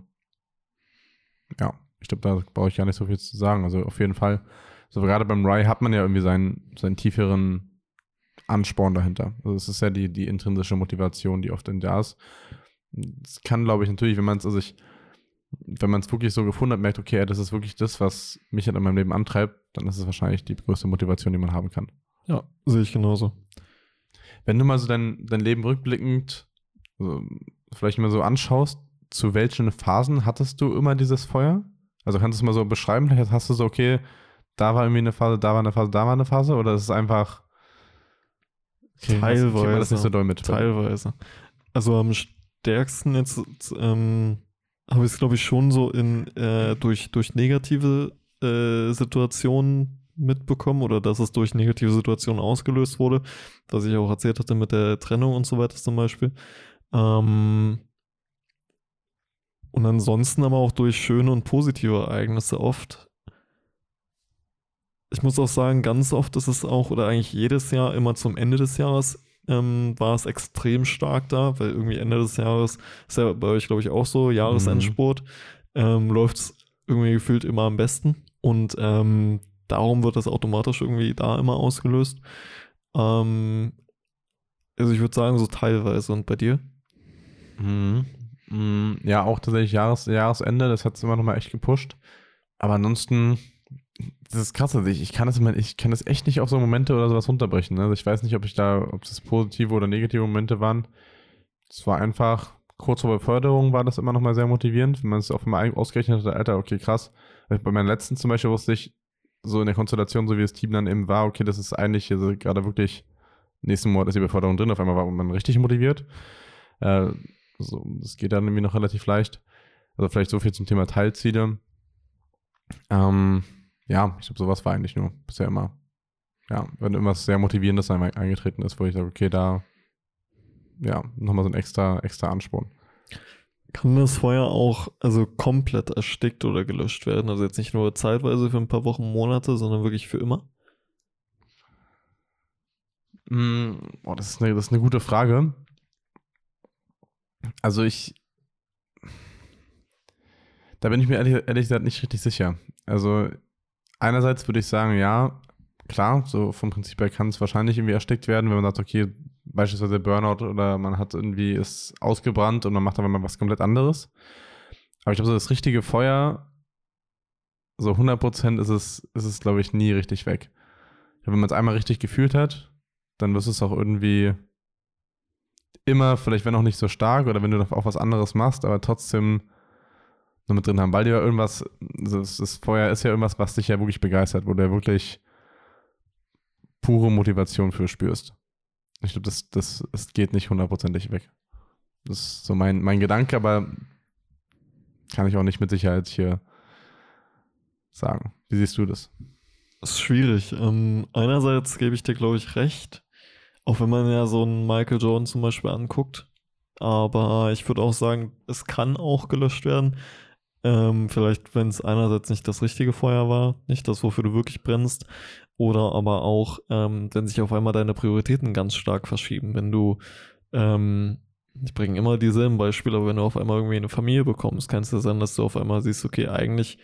ja, ich glaube, da brauche ich gar nicht so viel zu sagen. Also auf jeden Fall. So gerade beim Rye hat man ja irgendwie seinen, seinen tieferen Ansporn dahinter. Also es ist ja die, die intrinsische Motivation, die oft in da ist. Es kann, glaube ich, natürlich, wenn man es, also ich, wenn man es wirklich so gefunden hat, merkt, okay, das ist wirklich das, was mich halt in meinem Leben antreibt, dann ist es wahrscheinlich die größte Motivation, die man haben kann. Ja, sehe ich genauso. Wenn du mal so dein, dein Leben rückblickend also vielleicht mal so anschaust, zu welchen Phasen hattest du immer dieses Feuer? Also kannst du es mal so beschreiben? Vielleicht hast du so, okay, da war irgendwie eine Phase, da war eine Phase, da war eine Phase? Oder ist es einfach. Okay, teilweise. Das nicht so doll mit. Teilweise. Also am stärksten jetzt ähm, habe ich es, glaube ich, schon so in äh, durch, durch negative äh, Situationen mitbekommen oder dass es durch negative Situationen ausgelöst wurde, was ich auch erzählt hatte mit der Trennung und so weiter zum Beispiel. Ähm, und ansonsten aber auch durch schöne und positive Ereignisse oft. Ich muss auch sagen, ganz oft ist es auch, oder eigentlich jedes Jahr, immer zum Ende des Jahres ähm, war es extrem stark da, weil irgendwie Ende des Jahres, ist ja bei euch, glaube ich, auch so, Jahresendsport, mhm. ähm, läuft es irgendwie gefühlt immer am besten. Und ähm, darum wird das automatisch irgendwie da immer ausgelöst. Ähm, also ich würde sagen, so teilweise. Und bei dir? Mhm. Mhm. Ja, auch tatsächlich Jahres, Jahresende, das hat es immer noch mal echt gepusht. Aber ansonsten, das ist krass, also ich, ich kann das ich kann das echt nicht auf so Momente oder sowas runterbrechen. Ne? Also ich weiß nicht, ob ich da, ob das positive oder negative Momente waren. Es war einfach, kurz vor Beförderung war das immer noch mal sehr motivierend, wenn man es auf einmal ausgerechnet hat, Alter, okay, krass. Bei meinen letzten zum Beispiel wusste ich, so in der Konstellation, so wie das Team dann eben war, okay, das ist eigentlich gerade wirklich, nächsten Monat ist die Beförderung drin, auf einmal war man richtig motiviert. Äh, so, das geht dann irgendwie noch relativ leicht. Also vielleicht so viel zum Thema Teilziele. Ähm, ja, ich glaube, sowas war eigentlich nur bisher immer. Ja, wenn irgendwas sehr Motivierendes eingetreten ist, wo ich sage, okay, da, ja, nochmal so ein extra, extra Ansporn. Kann das Feuer auch also komplett erstickt oder gelöscht werden? Also jetzt nicht nur zeitweise für ein paar Wochen, Monate, sondern wirklich für immer? Mm, boah, das ist, eine, das ist eine gute Frage. Also ich. Da bin ich mir ehrlich, ehrlich gesagt nicht richtig sicher. Also einerseits würde ich sagen, ja, klar, so vom Prinzip her kann es wahrscheinlich irgendwie erstickt werden, wenn man sagt, okay, beispielsweise Burnout oder man hat irgendwie ist ausgebrannt und man macht aber mal was komplett anderes. Aber ich glaube, so das richtige Feuer, so 100% ist es, ist es, glaube ich, nie richtig weg. Glaube, wenn man es einmal richtig gefühlt hat, dann wirst du es auch irgendwie immer, vielleicht wenn auch nicht so stark oder wenn du auch was anderes machst, aber trotzdem noch mit drin haben, weil du ja irgendwas, das, das Feuer ist ja irgendwas, was dich ja wirklich begeistert, wo du ja wirklich pure Motivation für spürst. Ich glaube, das, das, das geht nicht hundertprozentig weg. Das ist so mein, mein Gedanke, aber kann ich auch nicht mit Sicherheit hier sagen. Wie siehst du das? Das ist schwierig. Ähm, einerseits gebe ich dir, glaube ich, recht. Auch wenn man ja so einen Michael Jordan zum Beispiel anguckt. Aber ich würde auch sagen, es kann auch gelöscht werden. Ähm, vielleicht, wenn es einerseits nicht das richtige Feuer war, nicht das, wofür du wirklich brennst. Oder aber auch, ähm, wenn sich auf einmal deine Prioritäten ganz stark verschieben. Wenn du, ähm, ich bringe immer dieselben Beispiele, aber wenn du auf einmal irgendwie eine Familie bekommst, kann es ja sein, dass du auf einmal siehst, okay, eigentlich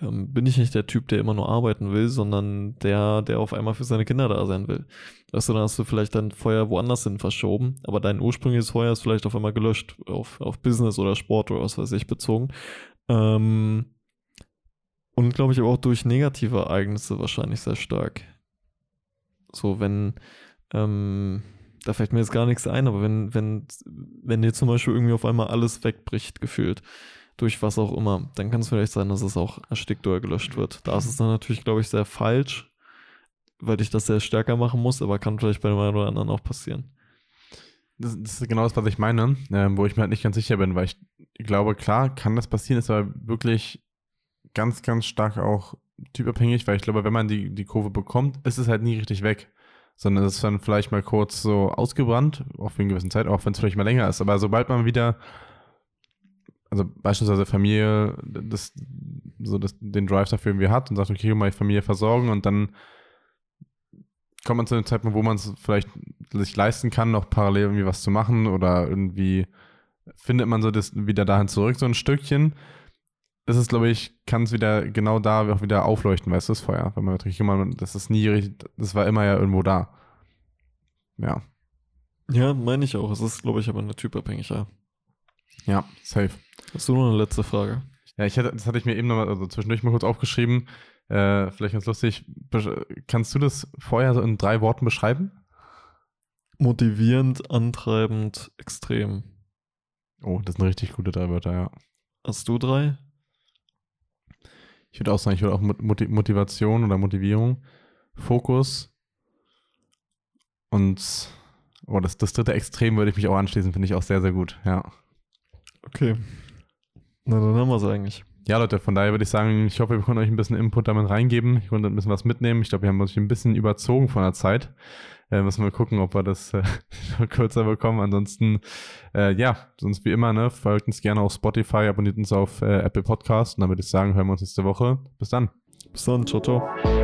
ähm, bin ich nicht der Typ, der immer nur arbeiten will, sondern der, der auf einmal für seine Kinder da sein will. Weißt du, dann hast du vielleicht dein Feuer woanders hin verschoben, aber dein ursprüngliches Feuer ist vielleicht auf einmal gelöscht, auf, auf Business oder Sport oder was weiß ich bezogen. Ähm, und glaube ich auch durch negative Ereignisse wahrscheinlich sehr stark. So, wenn, ähm, da fällt mir jetzt gar nichts ein, aber wenn, wenn, wenn dir zum Beispiel irgendwie auf einmal alles wegbricht, gefühlt, durch was auch immer, dann kann es vielleicht sein, dass es auch erstickt oder gelöscht wird. Da ist es dann natürlich, glaube ich, sehr falsch, weil ich das sehr stärker machen muss, aber kann vielleicht bei dem einen oder anderen auch passieren. das, das, ist genau das, was ich meine, äh, wo ich mir halt nicht ganz sicher bin, weil ich glaube, klar, kann das passieren, ist aber wirklich ganz, ganz stark auch typabhängig, weil ich glaube, wenn man die, die Kurve bekommt, ist es halt nie richtig weg. Sondern es ist dann vielleicht mal kurz so ausgebrannt, auch für eine gewisse Zeit, auch wenn es vielleicht mal länger ist. Aber sobald man wieder, also beispielsweise Familie, das, so das, den Drive dafür irgendwie hat und sagt, okay, ich meine Familie versorgen und dann kommt man zu einem Zeitpunkt, wo man es vielleicht sich leisten kann, noch parallel irgendwie was zu machen oder irgendwie findet man so das wieder dahin zurück, so ein Stückchen. Das ist, glaube ich, kann es wieder genau da auch wieder aufleuchten, weißt du, das Feuer. Wenn man natürlich immer, das ist nie richtig, das war immer ja irgendwo da. Ja. Ja, meine ich auch. Es ist, glaube ich, aber eine typabhängig, ja. Ja, safe. Hast du noch eine letzte Frage? Ja, ich hatte, das hatte ich mir eben noch mal, also zwischendurch mal kurz aufgeschrieben. Äh, vielleicht ganz lustig. Kannst du das vorher so in drei Worten beschreiben? Motivierend, antreibend, extrem. Oh, das sind richtig gute drei Wörter, ja. Hast du drei? Ich würde auch sagen, ich würde auch Motivation oder Motivierung, Fokus und oh, das, das dritte Extrem würde ich mich auch anschließen, finde ich auch sehr, sehr gut, ja. Okay. Na, dann haben wir es eigentlich. Ja, Leute, von daher würde ich sagen, ich hoffe, wir konnten euch ein bisschen Input damit reingeben. Ich konnte ein bisschen was mitnehmen. Ich glaube, wir haben uns ein bisschen überzogen von der Zeit. Äh, müssen wir gucken, ob wir das äh, kürzer bekommen. Ansonsten, äh, ja, sonst wie immer, ne, folgt uns gerne auf Spotify, abonniert uns auf äh, Apple Podcast. Und dann würde ich sagen, hören wir uns nächste Woche. Bis dann. Bis dann, ciao, ciao.